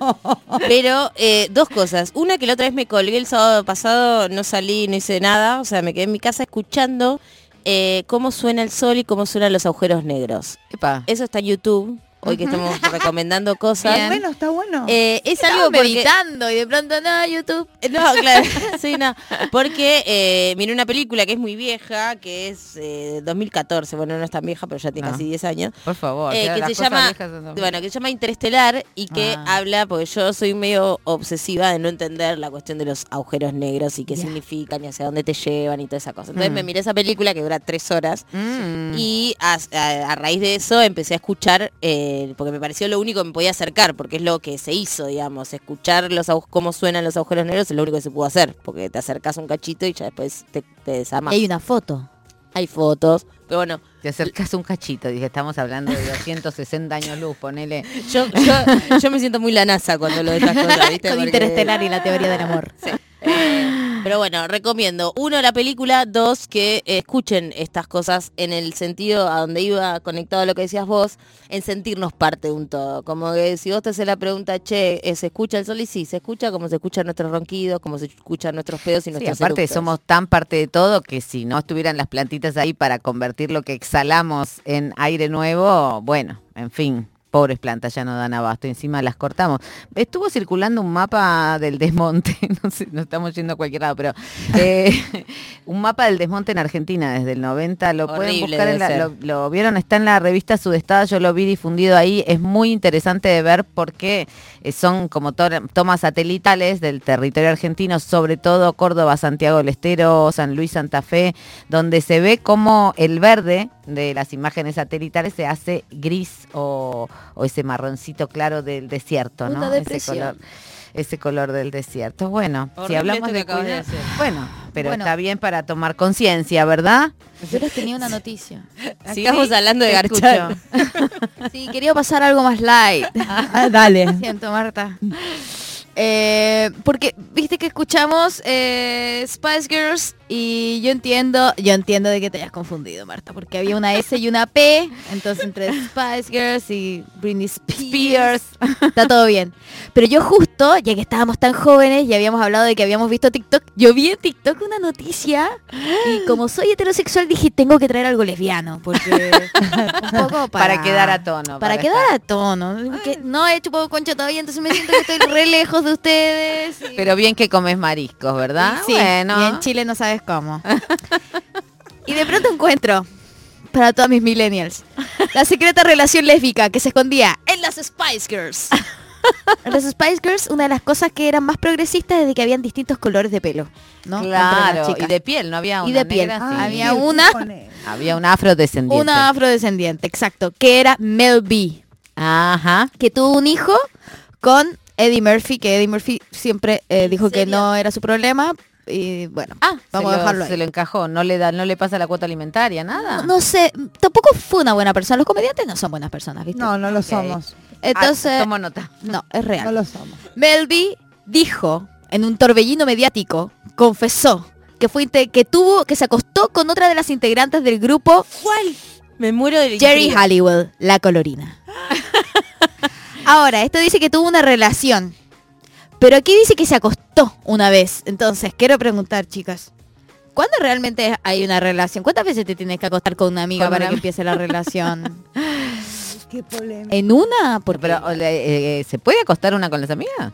Pero eh, dos cosas. Una que la otra vez me colgué el sábado pasado, no salí, no hice nada. O sea, me quedé en mi casa escuchando eh, cómo suena el sol y cómo suenan los agujeros negros. Epa. Eso está en YouTube. Hoy que estamos <laughs> recomendando cosas. Está bueno, está bueno. Eh, es Estaba algo porque... meditando y de pronto no, YouTube. No, claro, <laughs> sí, no. Porque eh, miré una película que es muy vieja, que es eh, 2014, bueno, no es tan vieja, pero ya tiene No. casi 10 años. Por favor. Eh, que se llama bueno que se llama Interestelar y que Ah. habla porque yo soy medio obsesiva de no entender la cuestión de los agujeros negros y qué significan y hacia dónde te llevan y toda esa cosa entonces Mm. me miré esa película que dura tres horas Mm. y a, a- a raíz de eso empecé a escuchar eh, porque me pareció lo único que me podía acercar porque es lo que se hizo digamos escuchar los cómo suenan los agujeros negros es lo único que se pudo hacer porque te acercas un cachito y ya después te, te desarmas hay una foto. hay fotos pero bueno Te acercas un cachito, dije, estamos hablando de 260 años luz, ponele. <laughs> yo, yo, yo me siento muy la NASA cuando lo de estas cosas, <laughs> ¿viste? Con Porque- Interestelar y la teoría del amor. Eh, pero bueno, recomiendo. Uno, la película. Dos, que eh, escuchen estas cosas en el sentido a donde iba conectado a lo que decías vos, en sentirnos parte de un todo. Como que si vos te haces la pregunta, che, ¿se escucha el sol? Y sí, se escucha como se escuchan nuestros ronquidos, como se escuchan nuestros pedos y Sí, nuestros aparte eructos. somos tan parte de todo que si no estuvieran las plantitas ahí para convertir lo que exhalamos en aire nuevo, bueno, en fin, pobres plantas ya no dan abasto, encima las cortamos. Estuvo circulando un mapa del desmonte, <laughs> no sé, estamos yendo a cualquier lado, pero eh, <laughs> un mapa del desmonte en Argentina desde el 90, lo pueden Horrible buscar, en la- lo, lo vieron, está en la revista Sudestada, yo lo vi difundido ahí, es muy interesante de ver porque eh, son como to- tomas satelitales del territorio argentino, sobre todo Córdoba, Santiago del Estero, San Luis, Santa Fe, donde se ve como el verde de las imágenes satelitales se hace gris o, o ese marroncito claro del desierto, ¿no? Una Ese color, ese color del desierto. Bueno, si hablamos de bueno, pero Bueno. está bien para tomar conciencia, ¿verdad? Yo les tenía una noticia. <laughs> Sigamos hablando de escucho. <laughs> Sí, quería pasar algo más light. Ah, dale. Siento, Marta. <laughs> Eh, porque viste que escuchamos eh, Spice Girls y yo entiendo, yo entiendo de que te hayas confundido, Marta, porque había una S y una P, entonces entre Spice Girls y Britney Spears está todo bien. Pero yo justo, ya que estábamos tan jóvenes y habíamos hablado de que habíamos visto TikTok, yo vi en TikTok una noticia y como soy heterosexual dije tengo que traer algo lesbiano, porque <laughs> un poco para, Para quedar a tono, Para, para quedar estar- a tono. No he chupado concha todavía, entonces me siento que estoy re lejos de ustedes. y- Pero bien que comes mariscos, ¿verdad? Sí, bueno. y en Chile no sabes cómo. <laughs> y de pronto encuentro, para todos mis millennials, la secreta relación lésbica que se escondía en las Spice Girls. En <laughs> las Spice Girls, una de las cosas que eran más progresistas es de que habían distintos colores de pelo, ¿no? Claro, y de piel, no había una Y de piel. negra, Ah, sí. había una, Había una afrodescendiente. una afrodescendiente, exacto, que era Mel B. Ajá. que tuvo un hijo con Eddie Murphy, que Eddie Murphy siempre eh, dijo que no era su problema. Y bueno, Ah, vamos se a lo- dejarlo ahí. Se lo encajó, no le da, no le pasa la cuota alimentaria, nada. No, no sé, tampoco fue una buena persona. Los comediantes no son buenas personas, ¿viste? No, no lo somos. Entonces, Ah, tomo nota. no, es real. No lo somos. Melby dijo en un torbellino mediático, confesó que fue que tuvo que se acostó con otra de las integrantes del grupo ¿Cuál? Me muero de Jerry Halliwell, la colorina. <laughs> Ahora, esto dice que tuvo una relación. Pero aquí dice que se acostó una vez. Entonces, quiero preguntar, chicas. ¿Cuándo realmente hay una relación? ¿Cuántas veces te tienes que acostar con una amiga Con para una que empiece la relación? <laughs> Qué polémica. ¿En una? Porque Pero, eh, eh, ¿se puede acostar una con las amigas?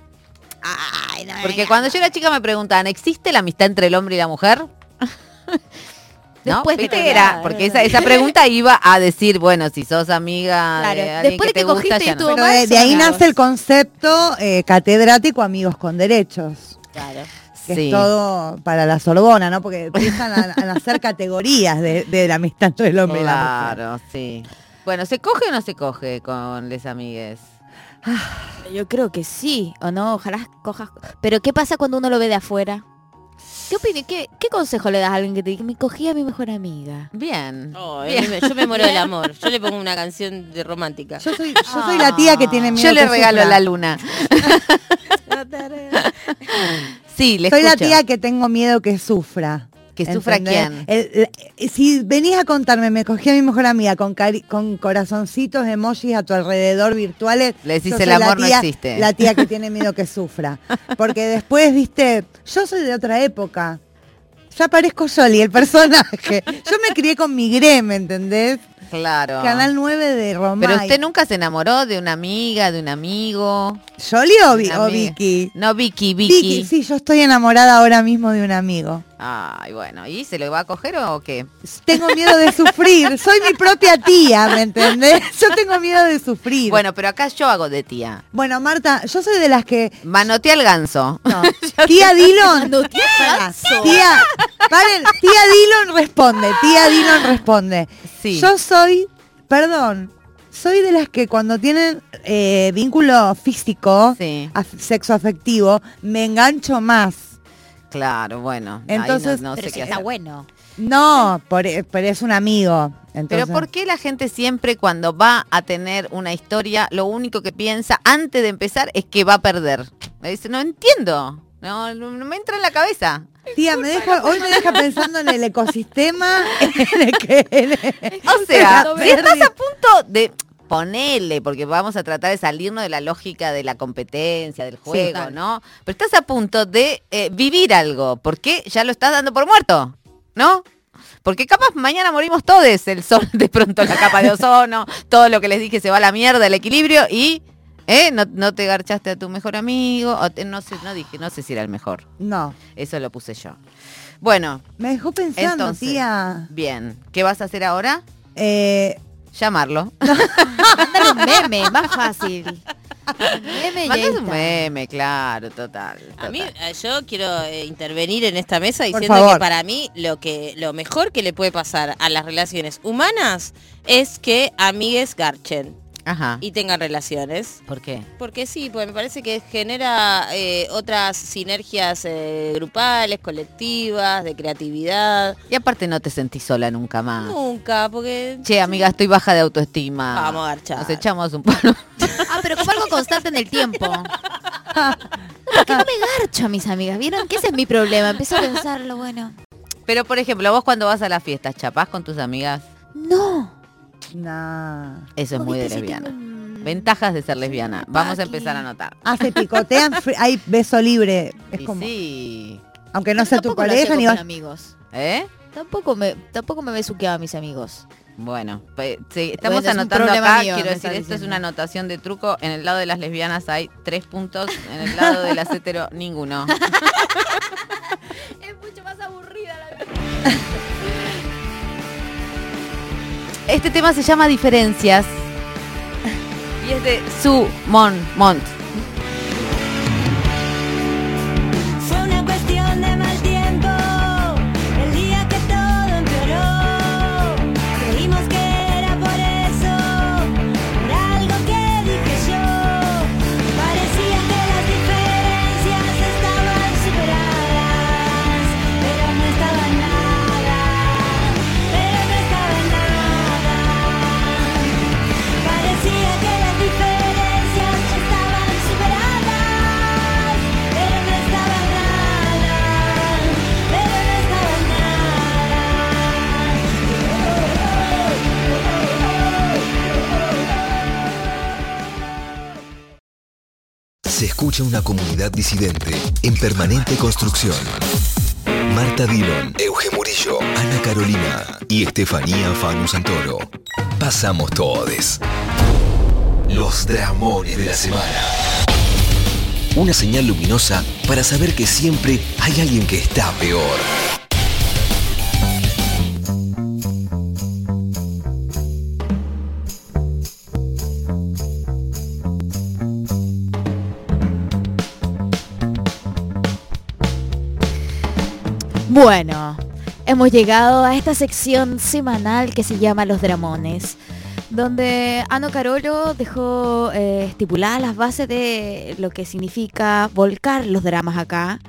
Ay, no, Porque cuando yo era chica me preguntaban, ¿existe la amistad entre el hombre y la mujer? <laughs> ¿No? Después de que- era, porque esa, esa pregunta iba a decir, bueno, si sos amiga Claro, de alguien después que de que te gusta, cogiste y no. Pero de, ahí nace el concepto eh, catedrático amigos con derechos. Claro. Que Sí. es todo para la Sorbona, ¿no? Porque empiezan a, a nacer categorías de, de la amistad entre el hombre y la mujer. Claro, sí. Bueno, ¿se coge o no se coge con les amigues? Yo creo que sí, o no, ojalá cojas. Pero ¿qué pasa cuando uno lo ve de afuera? ¿Qué opinas? ¿Qué, ¿Qué consejo le das a alguien que te diga, me cogí a mi mejor amiga? Bien. Oh, me- yo me muero del <laughs> amor. Yo le pongo una canción de romántica. Yo soy, yo soy la tía que tiene miedo Yo le regalo sufra. la luna. <laughs> sí, le Soy la tía que tengo miedo que sufra. ¿Que sufra quién? El- el- si venís a contarme, me cogí a mi mejor amiga con, cari- con corazoncitos, emojis a tu alrededor virtuales. Le decís, el amor no tía- existe. La tía que tiene miedo que sufra. <laughs> Porque después, viste, yo soy de otra época. Ya parezco Yoli, el personaje. Yo me crié con Migré, ¿me entendés? Claro. Canal 9 de Romay. Pero usted nunca se enamoró de una amiga, de un amigo. ¿Yoli o, Vi- o. Vicky? No, Vicky, Vicky. Vicky, sí, yo estoy enamorada ahora mismo de un amigo. Ay, bueno. ¿Y se lo va a coger o qué? Tengo miedo de sufrir. <laughs> Soy mi propia tía, ¿me entendés? Yo tengo miedo de sufrir. Bueno, pero acá yo hago de tía. Bueno, Marta, yo soy de las que. Manotea el ganso. no. <laughs> Tía Dillon. Tía, paren, tía Dillon responde. Tía Dillon responde. Sí. Yo soy, perdón, soy de las que cuando tienen eh, vínculo físico, Sí. af- sexo afectivo, me engancho más. Claro, bueno. Entonces- no, no Pero sé si qué está hacer. bueno. No, por- eh, pero es un amigo. Pero Entonces, ¿por qué la gente siempre cuando va a tener una historia, lo único que piensa antes de empezar es que va a perder? Me dice, no entiendo. No, no no me entra en la cabeza. Tía, me hoy me deja pensando en el ecosistema, <laughs> en el que... en el- O sea, si estás a punto de ponerle, porque vamos a tratar de salirnos de la lógica de la competencia, del juego, claro. ¿no? Pero estás a punto de eh, vivir algo, porque ya lo estás dando por muerto, ¿no? Porque capaz mañana morimos todos, el sol de pronto, la capa de ozono, todo lo que les dije se va a la mierda, el equilibrio y ¿eh? no, no te garchaste a tu mejor amigo, o te- no sé, no dije, no sé si era el mejor, No, eso lo puse yo. Bueno, me dejó pensando, entonces, tía. bien, ¿qué vas a hacer ahora? Eh, Llamarlo. <laughs> Mándale un meme, más fácil. Meme un meme, claro, total. A mí, eh, yo quiero eh, intervenir en esta mesa diciendo que para mí lo que lo mejor que le puede pasar a las relaciones humanas es que amigues garchen Ajá. y tengan relaciones. ¿Por qué? Porque sí, pues me parece que genera eh, otras sinergias eh, grupales, colectivas, de creatividad. Y aparte no te sentís sola nunca más. Nunca, porque Che, amiga, estoy baja de autoestima. Vamos a garchar. Nos echamos un palo. Ah, pero como algo constante en el tiempo. Porque no me garcho a mis amigas, ¿vieron? Que ese es mi problema. Empiezo a pensarlo, bueno. Pero, por ejemplo, vos cuando vas a las fiestas, ¿chapás con tus amigas? No. Nah. Eso es ¿Vos muy de si lesbiana. Ventajas de ser lesbiana. Vamos a empezar a notar. Ah, se picotean, hay beso libre. Es Y como, sí. aunque no sea tu pareja ni vas. amigos. ¿Eh? Tampoco me, tampoco me besuqueaba a mis amigos. Bueno, sí, estamos Bueno, es anotando problema acá, mío, quiero decir, esto es una anotación de truco. En el lado de las lesbianas hay tres puntos, en el lado de las hetero, ninguno. <laughs> Es mucho más aburrida la vida. <laughs> Este tema se llama Diferencias. Y es de Su Mon Mont. Escucha una comunidad disidente en permanente construcción. Marta Dillon, Euge Murillo, Ana Carolina y Estefanía Fanu Santoro. Pasamos todes. Los dramones de la semana. Una señal luminosa para saber que siempre hay alguien que está peor. Bueno, hemos llegado a esta sección semanal que se llama Los Dramones, donde Ano Carolo dejó eh, estipuladas las bases de lo que significa volcar los dramas acá,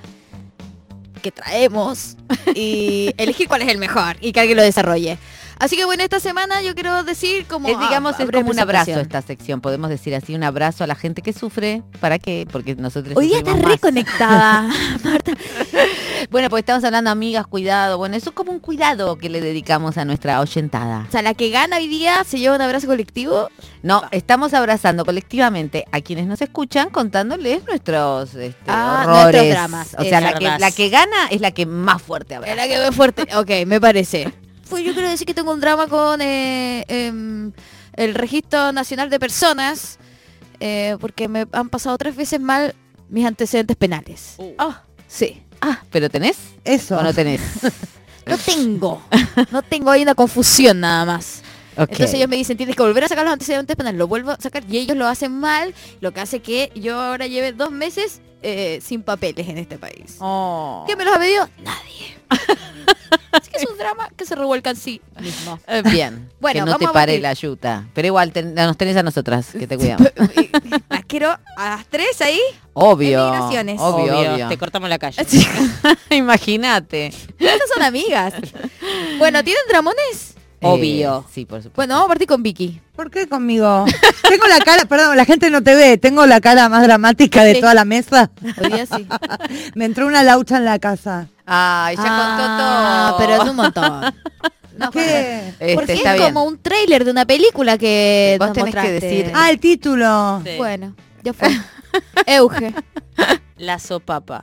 que traemos, <laughs> y elegir cuál es el mejor y que alguien lo desarrolle. Así que bueno, esta semana yo quiero decir como... Es, digamos, ah, es como un abrazo esta sección, podemos decir así, un abrazo a la gente que sufre. ¿Para qué? Porque nosotros Hoy día está más. reconectada, <laughs> <laughs> Marta. Bueno, pues estamos hablando amigas, cuidado. Bueno, eso es como un cuidado que le dedicamos a nuestra oyentada. O sea, la que gana hoy día se lleva un abrazo colectivo. No, estamos abrazando colectivamente a quienes nos escuchan contándoles nuestros este, Ah, horrores. nuestros dramas, O sea, la que, la que gana es la que más fuerte abraza. Es la que ve fuerte. Ok, me parece. Pues yo quiero decir que tengo un drama con eh, em, el Registro Nacional de Personas, eh, porque me han pasado tres veces mal mis antecedentes penales. Ah, Sí. ah, ¿pero tenés? Eso. ¿O no tenés? <laughs> No tengo. No tengo, hay una confusión nada más. Entonces ellos me dicen, tienes que volver a sacar los antecedentes penales, lo vuelvo a sacar y ellos lo hacen mal, lo que hace que yo ahora lleve dos meses eh, sin papeles en este país. Oh. ¿Quién me los ha pedido? Nadie. <laughs> Así que es un drama que se revuelca en sí mismo. Eh, Bien. Bueno, que no te vamos a pare la yuta. Pero igual ten- nos tenés a nosotras, que te cuidamos. <laughs> Las quiero a las tres ahí. Obvio. Emigraciones. Obvio, Obvio, obvio. te cortamos la calle. <laughs> Imagínate. Estas son amigas. Bueno, ¿tienen dramones? Obvio. Eh, sí, por supuesto. Bueno, vamos a partir con Vicky. ¿Por qué conmigo? Tengo la cara, perdón, la gente no te ve, tengo la cara más dramática de Sí. toda la mesa. Hoy día sí. <laughs> Me entró una laucha en la casa. Ay, ya Ah, contó todo. pero es un montón. No, ¿Qué? Este, Porque está es bien. como un tráiler de una película que Vos nos tenés que decir- Ah, el título. Sí. Bueno, ya fue. <laughs> Euge. La sopapa.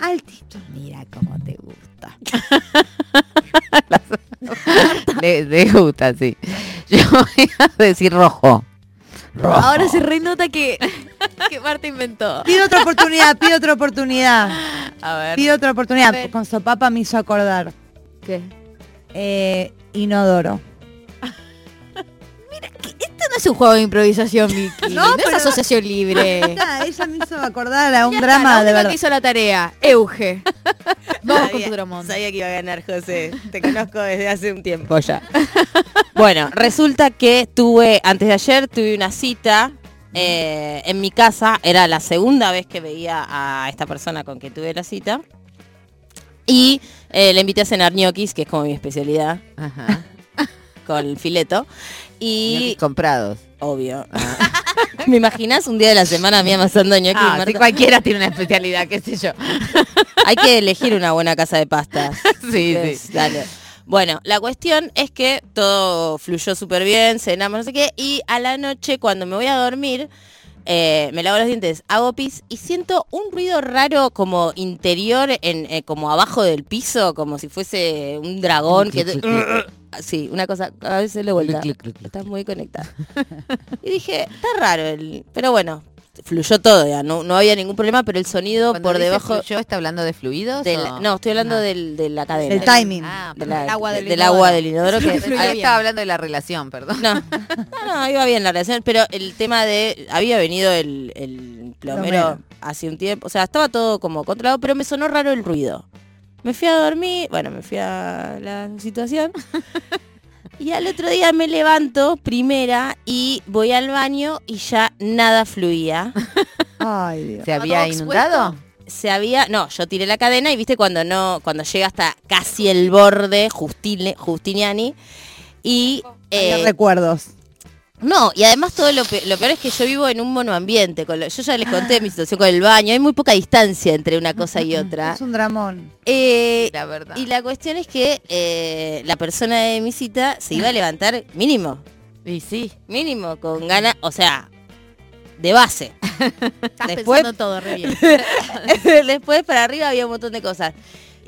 Ah, el título. Mira cómo te gusta. <laughs> Le, le gusta, sí. Yo <laughs> voy a decir rojo. Rojo. Ahora se renota que, que Marta inventó. Pido otra oportunidad, pido otra oportunidad. A ver. Pido otra oportunidad. Con sopapa me hizo acordar. ¿Qué? Eh, inodoro. Es un juego de improvisación, Vicky. No, <laughs> No, es asociación libre. <laughs> Ah, ella me hizo acordar a un Ya está, drama la de verdad. que hizo la tarea. Euge. <laughs> Vamos con tu dramón. Sabía que iba a ganar, José. Te conozco desde hace un tiempo ya. bueno, resulta que tuve, antes de ayer, tuve una cita eh, en mi casa. Era la segunda vez que veía a esta persona con que tuve la cita. Y eh, le invité a cenar ñoquis, que es como mi especialidad, Ajá. con fileto. Y comprados. obvio. <laughs> ¿Me imaginas un día de la semana a mí amasando ñoquis? Ah, sí, cualquiera tiene una especialidad, qué sé yo. <laughs> Hay que elegir una buena casa de pastas. <laughs> Sí, sí. dale. Bueno, la cuestión es que todo fluyó súper bien, cenamos, no sé qué, y a la noche cuando me voy a dormir, eh, me lavo los dientes, hago pis y siento un ruido raro como interior, en, eh, como abajo del piso, como si fuese un dragón. que clic. Sí, una cosa, a veces le vuelta. Está muy conectada. <laughs> y dije, está raro, el... pero bueno, fluyó todo, ya, no, no había ningún problema, pero el sonido Cuando por dice debajo... ¿Yo está hablando de fluidos? del- o- no, estoy hablando del, de la cadena. Del timing. Ah, De la- Del agua del del inodoro. agua del inodoro que Fluye Ahí bien. estaba hablando de la relación, perdón. no, no, no, iba bien la relación, pero el tema de había venido el, el plomero Plomero. hace un tiempo, o sea, estaba todo como controlado, pero me sonó raro el ruido. Me fui a dormir, bueno, me fui a la situación. <laughs> Y al otro día me levanto, primera, y voy al baño y ya nada fluía. <laughs> Ay, Dios. ¿Se había inundado? se había, no, yo tiré la cadena y viste cuando no, cuando llega hasta casi el borde, Justine, Justiniani, y eh, recuerdos. No, y además todo lo, pe- lo peor es que yo vivo en un monoambiente, con lo- yo ya les conté mi situación con el baño, hay muy poca distancia entre una cosa y otra. <laughs> Es un dramón. Eh, La verdad. y la cuestión es que eh, la persona de mi cita se iba a levantar mínimo, Y sí. mínimo, con ganas, o sea, de base. <laughs> Estás Después- pensando todo re bien. <laughs> Después para arriba había un montón de cosas.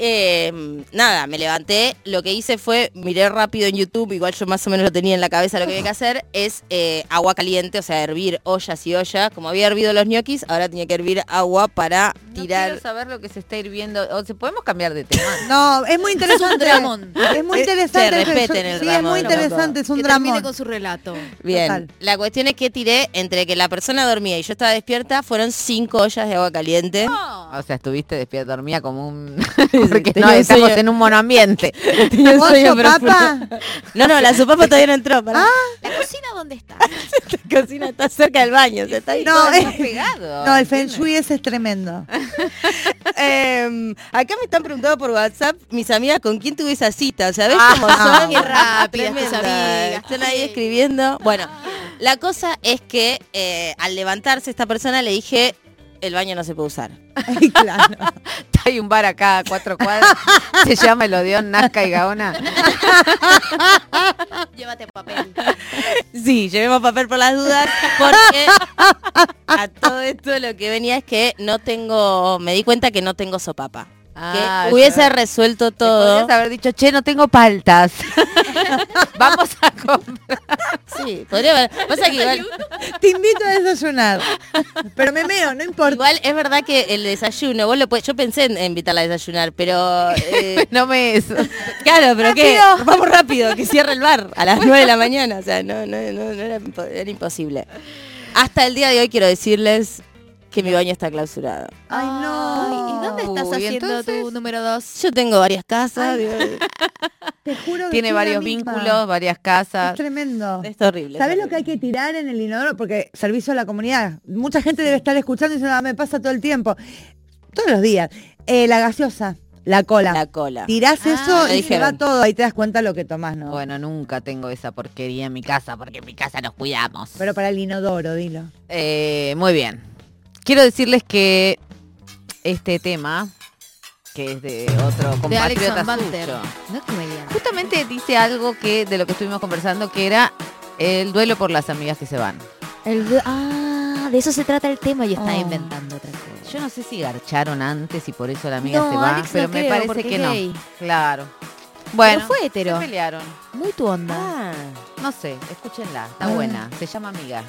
Eh, nada, me levanté, lo que hice fue, miré rápido en YouTube, igual yo más o menos lo tenía en la cabeza, lo que había que hacer es eh, agua caliente, o sea, hervir ollas y ollas. Como había hervido los ñoquis, ahora tenía que hervir agua para No tirar... quiero saber lo que se está hirviendo. O sea, podemos cambiar de tema. <laughs> No, es muy interesante. Es muy Eh, interesante. eso. respeten el sí, es muy interesante, es un dramón. con su relato. Bien, Total. la cuestión es que tiré entre que la persona dormía y yo estaba despierta, fueron cinco ollas de agua caliente. O sea, estuviste despierta, dormía como un... <laughs> Porque no, estamos en un monoambiente. <laughs> ¿Pollo, papa? No, no, la sopapa todavía no entró. pará. ¿La cocina dónde está? <laughs> La cocina está cerca del baño, o sea, está ahí. No, Todo es- está pegado. No, el feng shui ese es tremendo. <laughs> Em, acá me están preguntando por WhatsApp mis amigas con quién tuve esa cita. ¿Sabés Ah, cómo son? qué rápidas tus Tremenda. amigas. Están ahí escribiendo. Bueno, la cosa es que eh, al levantarse esta persona le dije, el baño no se puede usar. Ay, claro. Hay un bar acá a cuatro cuadras. <laughs> se llama el Odeón Nazca y Gaona. Llévate papel. Sí, llevemos papel por las dudas, porque a todo esto lo que venía es que no tengo, me di cuenta que no tengo sopapa. Ah, que hubiese ya. resuelto todo. Podrías haber dicho, che, no tengo paltas. <laughs> Vamos a comprar. Sí, podría haber. Pasa que igual, Te invito a desayunar. Pero me meo, no importa. igual es verdad que el desayuno, vos lo puedes, yo pensé en invitarla a desayunar, pero eh, <laughs> No me eso. claro, pero qué, Rápido. vamos rápido, que cierra el bar a las 9 de la mañana, o sea, no, no, no, no era, impo- era imposible. Hasta el día de hoy quiero decirles que mi baño está clausurado. Ay, no. ¿Y dónde estás Uy, haciendo entonces- tu número dos? Yo tengo varias casas, Ay. <laughs> Te juro que Tiene varios vínculos, varias Es casas. tremendo. es horrible. es ¿Sabés lo que hay que tirar en el inodoro? Porque servicio a la comunidad. Mucha gente debe estar escuchando y diciendo, "Ah, me pasa todo el tiempo. Todos los días. Eh, la gaseosa, la cola. La cola. Tirás Ah, eso y se va todo. Ahí te das cuenta lo que tomás, ¿no? Bueno, nunca tengo esa porquería en mi casa, porque en mi casa nos cuidamos. Pero para el inodoro, dilo. Eh, muy bien. Quiero decirles que este tema, que es de otro compatriota suyo, No justamente dice algo que de lo que estuvimos conversando, que era el duelo por las amigas que se van. El ah, de eso se trata el tema y está Oh. inventando otra cosa. Yo no sé si garcharon antes y por eso la amiga No, se va, Alex no pero me creo, parece que no. gay. Claro. Bueno, Pero fue hetero. se pelearon. Muy tu onda. Ah, No sé, escúchenla, está Ah. buena. Se llama. Amiga,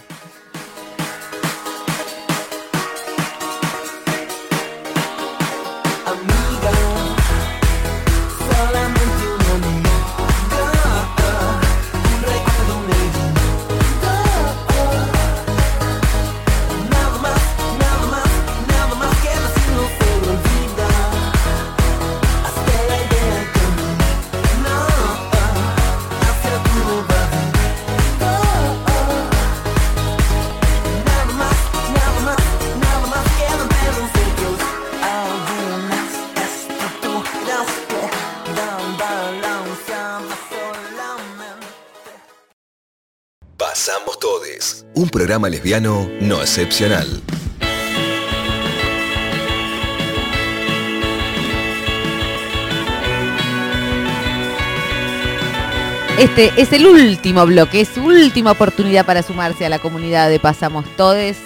Todes, un programa lesbiano no excepcional. Este es el último bloque, es su última oportunidad para sumarse a la comunidad de Pasamos Todes.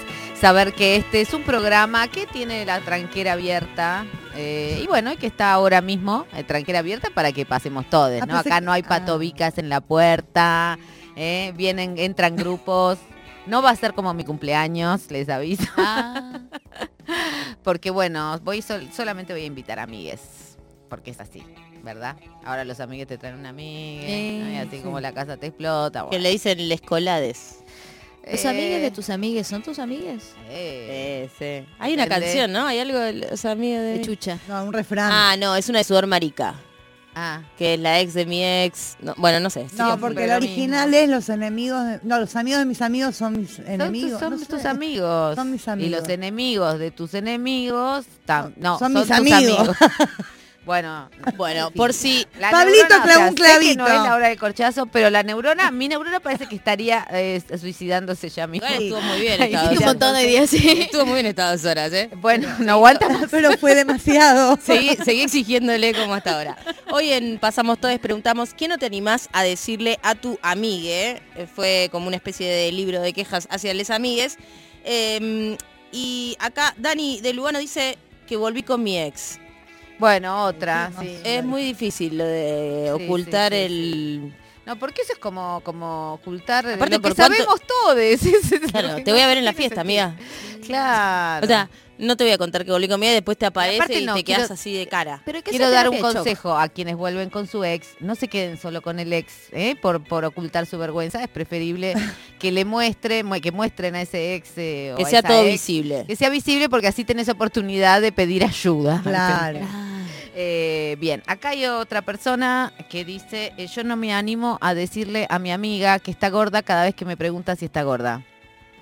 Saber que este es un programa que tiene la tranquera abierta eh, y bueno, y que está ahora mismo eh, tranquera abierta para que pasemos todos, Ah, ¿no? Acá no hay ah. patobicas en la puerta, eh, vienen, entran grupos. No va a ser como mi cumpleaños, les aviso. Ah, <laughs> Porque bueno, voy sol- solamente voy a invitar amigues, porque es así, ¿verdad? Ahora los amigues te traen una amiga, ¿no? y así sí. como la casa te explota. que le dicen les colades. ¿Los Eh, amigues de tus amigues son tus amigues? eh, Eh, sí. Hay una canción, ¿no? Hay algo de los amigos de... De chucha. No, un refrán. Ah, no, es una de sudor marica, ah, que es la ex de mi ex. No, bueno, no sé. no, porque el lo original mismo. es los enemigos. de- no, los amigos de mis amigos son mis son, enemigos. son no tus sé. amigos. Son mis Y amigos. los enemigos de tus enemigos, tam- no, Son son, mis tus amigos. <laughs> bueno, Bueno, por si... La Pablito neurona, clavó un sé que clavito. no es la hora del corchazo, pero la neurona, mi neurona parece que estaría eh, suicidándose ya mismo. Igual estuvo muy bien <laughs> Ay, esta sí, dos un montón de días, sí. Estuvo muy bien estas dos horas, ¿eh? Bueno, no aguanta más. Pero fue demasiado. <laughs> Seguí, seguí exigiéndole como hasta ahora. Hoy en Pasamos Todos preguntamos, ¿qué no te animás a decirle a tu amigue? Eh, Fue como una especie de libro de quejas hacia les amigues. Eh, y acá Dani de Lugano dice que volví con mi ex. Bueno, otra, sí. Es muy difícil lo de Sí, ocultar sí, sí, el... No, porque eso es como, como ocultar Aparte, lo que ¿por cuánto- sabemos todos. <laughs> Claro, te voy a ver en la fiesta, amiga. Claro. O sea, no te voy a contar que volví con mi amiga y después te aparece y no, te quedas quiero- así de cara. Quiero dar un consejo a quienes vuelven con su ex. No se queden solo con el ex ¿eh? por, por ocultar su vergüenza. Es preferible <laughs> que le muestre, mu- que muestren a ese ex. eh, o Que a sea esa todo ex, visible. Que sea visible porque así tenés oportunidad de pedir ayuda. <laughs> Claro. <laughs> Eh, bien, acá hay otra persona que dice, eh, yo no me animo a decirle a mi amiga que está gorda cada vez que me pregunta si está gorda.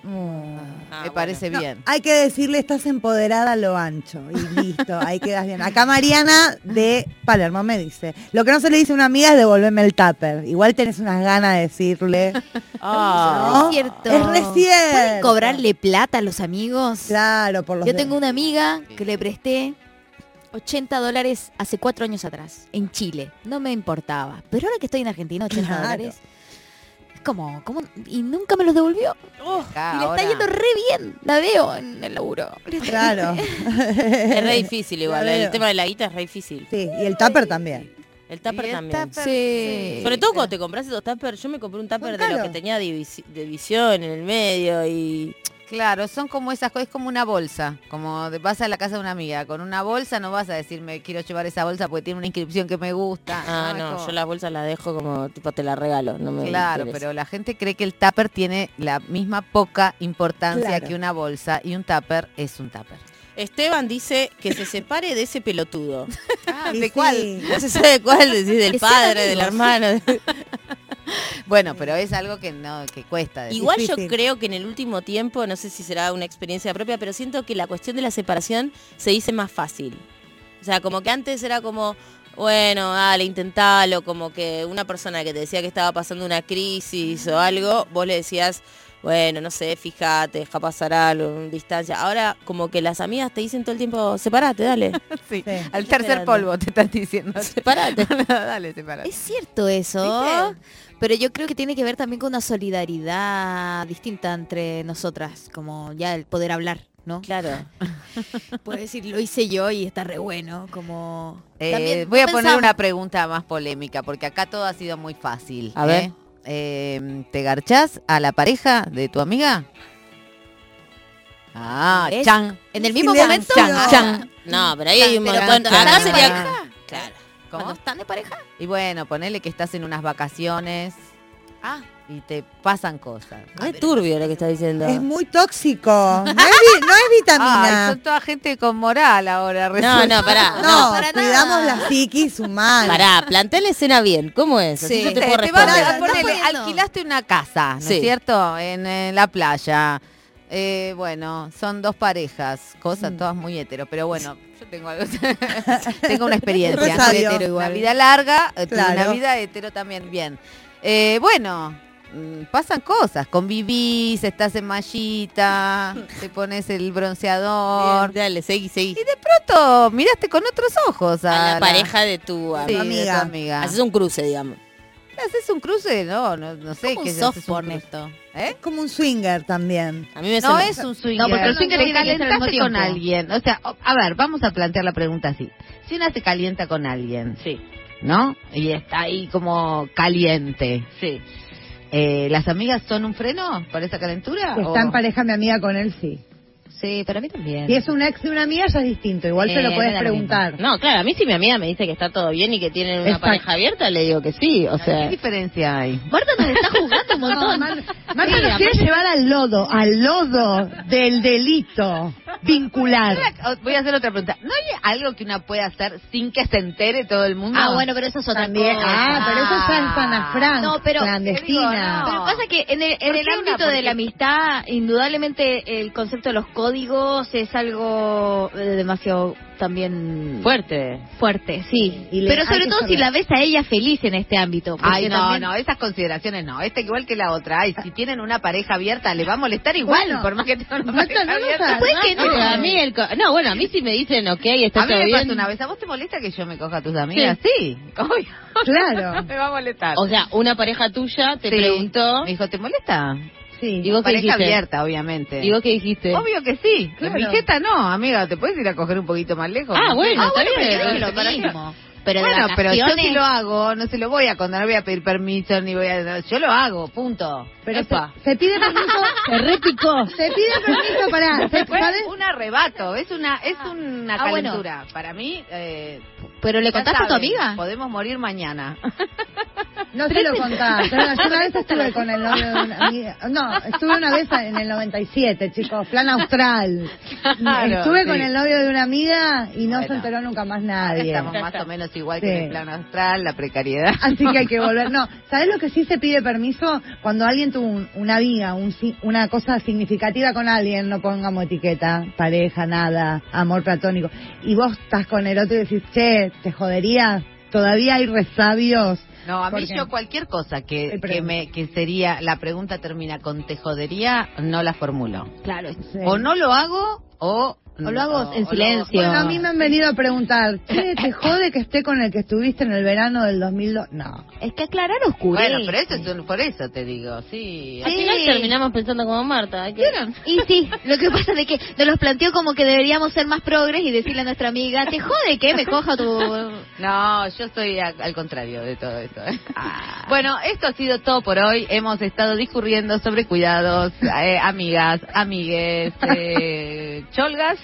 Ah, me parece bien. hay que decirle, estás empoderada a lo ancho. Y listo, ahí quedas bien. Acá Mariana de Palermo me dice, lo que no se le dice a una amiga es devolverme el tupper. Igual tenés unas ganas de decirle. <laughs> Ah. ¿no? Es cierto. Es recién. ¿Pueden cobrarle plata a los amigos? Claro, por los Yo de- tengo una amiga que le presté 80 dólares hace cuatro años atrás, en Chile. No me importaba. Pero ahora que estoy en Argentina, 80 Claro. dólares. Como, como, y nunca me los devolvió. Acá y le ahora- está yendo re bien. La veo en el laburo. Claro. <laughs> Es re difícil igual, el tema de la guita es re difícil. Sí, y el tupper también. El tupper el también. tupper, Sí. Sobre todo cuando te compras esos tuppers, yo me compré un tupper de lo que tenía divisi- división en el medio y... Claro, son como esas cosas, es como una bolsa, como de- vas a la casa de una amiga, con una bolsa no vas a decirme quiero llevar esa bolsa porque tiene una inscripción que me gusta. Ah, no, como- yo las bolsas las dejo como tipo te las regalo, no me Claro, interesa. pero la gente cree que el tupper tiene la misma poca importancia Claro. que una bolsa y un tupper es un tupper. Esteban dice que se separe de ese pelotudo. <laughs> Y ¿De cuál? No se sabe cuál, decís, del padre, del hermano. <laughs> Bueno, pero es algo que no que cuesta. decir. Igual yo creo que en el último tiempo, no sé si será una experiencia propia, pero siento que la cuestión de la separación se dice más fácil. O sea, como que antes era como, bueno, dale, intentalo, como que una persona que te decía que estaba pasando una crisis o algo, vos le decías, bueno, no sé, fíjate, deja pasar algo, distancia. Ahora como que las amigas te dicen todo el tiempo, separate, dale. <laughs> Sí, Sí. Al tercer Esperando. polvo te están diciendo. Separate. <laughs> Dale, separate. Es cierto eso, pero yo creo que tiene que ver también con una solidaridad distinta entre nosotras, como ya el poder hablar, ¿no? Claro. <laughs> Puedo decir, lo hice yo y está re bueno, como... Eh, también voy a no poner una pregunta más polémica, porque acá todo ha sido muy fácil. A ver. ¿eh? Eh, ¿Te garchás a la pareja de tu amiga? Ah, ¿Ves? chan. En el mismo momento... Chan, Ah, chan. No, pero ahí hay un montón. Acá sería... pareja. Claro. ¿Cómo? Cuando están de pareja. Y bueno, ponele que estás en unas vacaciones Ah, y te pasan cosas. Es turbio lo que está diciendo. Es muy tóxico. No es, vi- no es Ay, vitamina. son toda gente con moral ahora. No, resulta. no, pará. no, para cuidamos nada. la psiquis humana. Pará, plantea la escena bien. ¿Cómo es? Así Sí. yo te Te, puedo te van a- responder. responder. ponele, Está poniendo- alquilaste una casa, ¿no Sí. es cierto? En, en la playa. Eh, bueno, son dos parejas, cosas todas muy hetero, pero bueno, yo tengo algo, <laughs> tengo una <laughs> experiencia. Rosario. Hetero igual. Una vida larga, eh, tuve una Claro. vida hetero también, bien. Eh, bueno, mm, pasan cosas, convivís, estás en mallita, <laughs> te pones el bronceador. Bien, Dale, seguí, seguí. Y de pronto miraste con otros ojos a, A la pareja de tu sí, amiga. de tu amiga. Haces un cruce, digamos. ¿Haces un cruce? No, no, no sé qué es, un esto. ¿Eh? Es como un swinger también. A mí me No es un swinger. No, porque el swinger calentaste con alguien. O sea, a ver, vamos a plantear la pregunta así. Si una se calienta con alguien, Sí, ¿no? Y está ahí como caliente. sí. Eh, ¿Las amigas son un freno para esa calentura? Si o- está en pareja mi amiga con él, sí. Sí, pero a mí también. Si es un ex de una amiga ya es distinto. Igual se Eh, lo me puedes lo preguntar. No, claro, a mí si mi amiga me dice que está todo bien y que tienen una Exacto. pareja abierta, le digo que sí, o ¿Qué sea... diferencia hay? Marta nos está jugando un <laughs> No, montón. Mar- Marta nos quiere llevar al lodo, al lodo del delito vincular. Voy a hacer otra pregunta. ¿No hay algo que una puede hacer sin que se entere todo el mundo? Ah, bueno, pero eso es otra También. cosa. Ah, pero eso es Ana Frank, No, pero- clandestina. Pero pasa que en el, en ¿Por el qué una? ámbito de la amistad, indudablemente el concepto de los códigos es algo eh, demasiado también Fuerte. fuerte, sí. Y le- Pero sobre todo si la ves a ella feliz en este ámbito. Ay, no, también- no, esas consideraciones no. Esta igual que la otra. Ay, si tienen una pareja abierta, le va a molestar igual, Bueno, por más que tengan una Marta, pareja no abierta. que no. Pero a mí el... co- No, bueno, a mí si me dicen, ok, está A mí todo me bien... una vez. ¿A vos te molesta que yo me coja a tus amigas? Sí, obvio. <laughs> Claro. me va a molestar. O sea, una pareja tuya te Sí. preguntó... Me dijo, ¿te molesta? Sí. ¿Y vos qué Pareja dijiste? abierta, obviamente. ¿Y vos qué dijiste? Obvio que sí. Claro. En mi jeta no, amiga. ¿Te puedes ir a coger un poquito más lejos? Ah, bueno, está bien. yo dije pero lo mismo. Pero bueno, pero yo si lo hago, no se lo voy a contar, no voy a pedir permiso, ni voy a... Yo lo hago, punto. Pero se, se pide permiso. <laughs> Se repicó. Se pide permiso para. se- ¿sabes? un arrebato, es una es una Ah, bueno. calentura. Para mí, eh, ¿Pero le contaste a tu amiga? Podemos morir mañana. <laughs> No se lo contás. Pero yo una vez estuve con el novio de una amiga. No, estuve una vez en el 97, chicos, plan austral. Claro, estuve sí. con el novio de una amiga y no se enteró nunca más nadie. Estamos más o menos igual que en el plano astral, la precariedad. Así que hay que <laughs> volver. No, ¿sabes lo que sí se pide permiso? Cuando alguien tuvo un- una amiga, un una cosa significativa con alguien, no pongamos etiqueta, pareja, nada, amor platónico, y vos estás con el otro y decís, che, ¿te jodería? Todavía hay resabios. No, a mí yo cualquier cosa que, que me que sería la pregunta termina con te jodería, no la formulo. Claro. Sí. O no lo hago o O lo hago en silencio. Bueno, a mí me han venido a preguntar, <laughs> ¿te jode que esté con el que estuviste en el verano del 2002? No. Es que aclarar oscurece. Bueno, pero eso es un- por eso te digo, sí. Al final terminamos pensando como Marta. Y sí, lo que pasa es que nos los planteó como que deberíamos ser más progres y decirle a nuestra amiga, ¿te jode que me coja tu...? <laughs> No, yo estoy a- al contrario de todo eso. ¿eh? Bueno, esto ha sido todo por hoy. Hemos estado discurriendo sobre cuidados, eh, amigas, amigues, eh, <laughs> cholgas.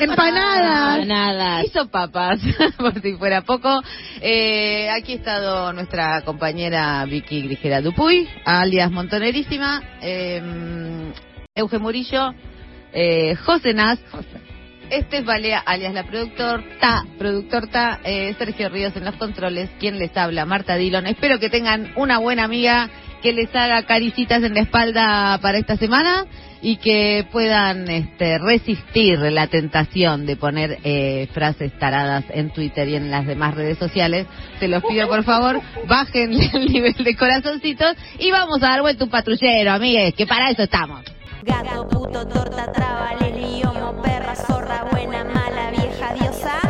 Empanadas. Nada. Hizo papas, <laughs> por si fuera poco. Eh, aquí ha estado nuestra compañera Vicky Grigera Dupuy, alias Montonerísima, eh, Euge Murillo, eh, José Nas, este Balea, alias la productor, Ta, productor Ta, eh, Sergio Ríos en los controles, quien les habla, Marta Dillon. Espero que tengan una buena amiga que les haga caricitas en la espalda para esta semana y que puedan este, resistir la tentación de poner eh, frases taradas en Twitter y en las demás redes sociales. Se los pido por favor, bajen el nivel de corazoncitos y vamos a dar vuelta un patrullero, amigues, que para eso estamos. Gato, puto, torta, traba, perra, zorra, buena, mala, vieja, diosa.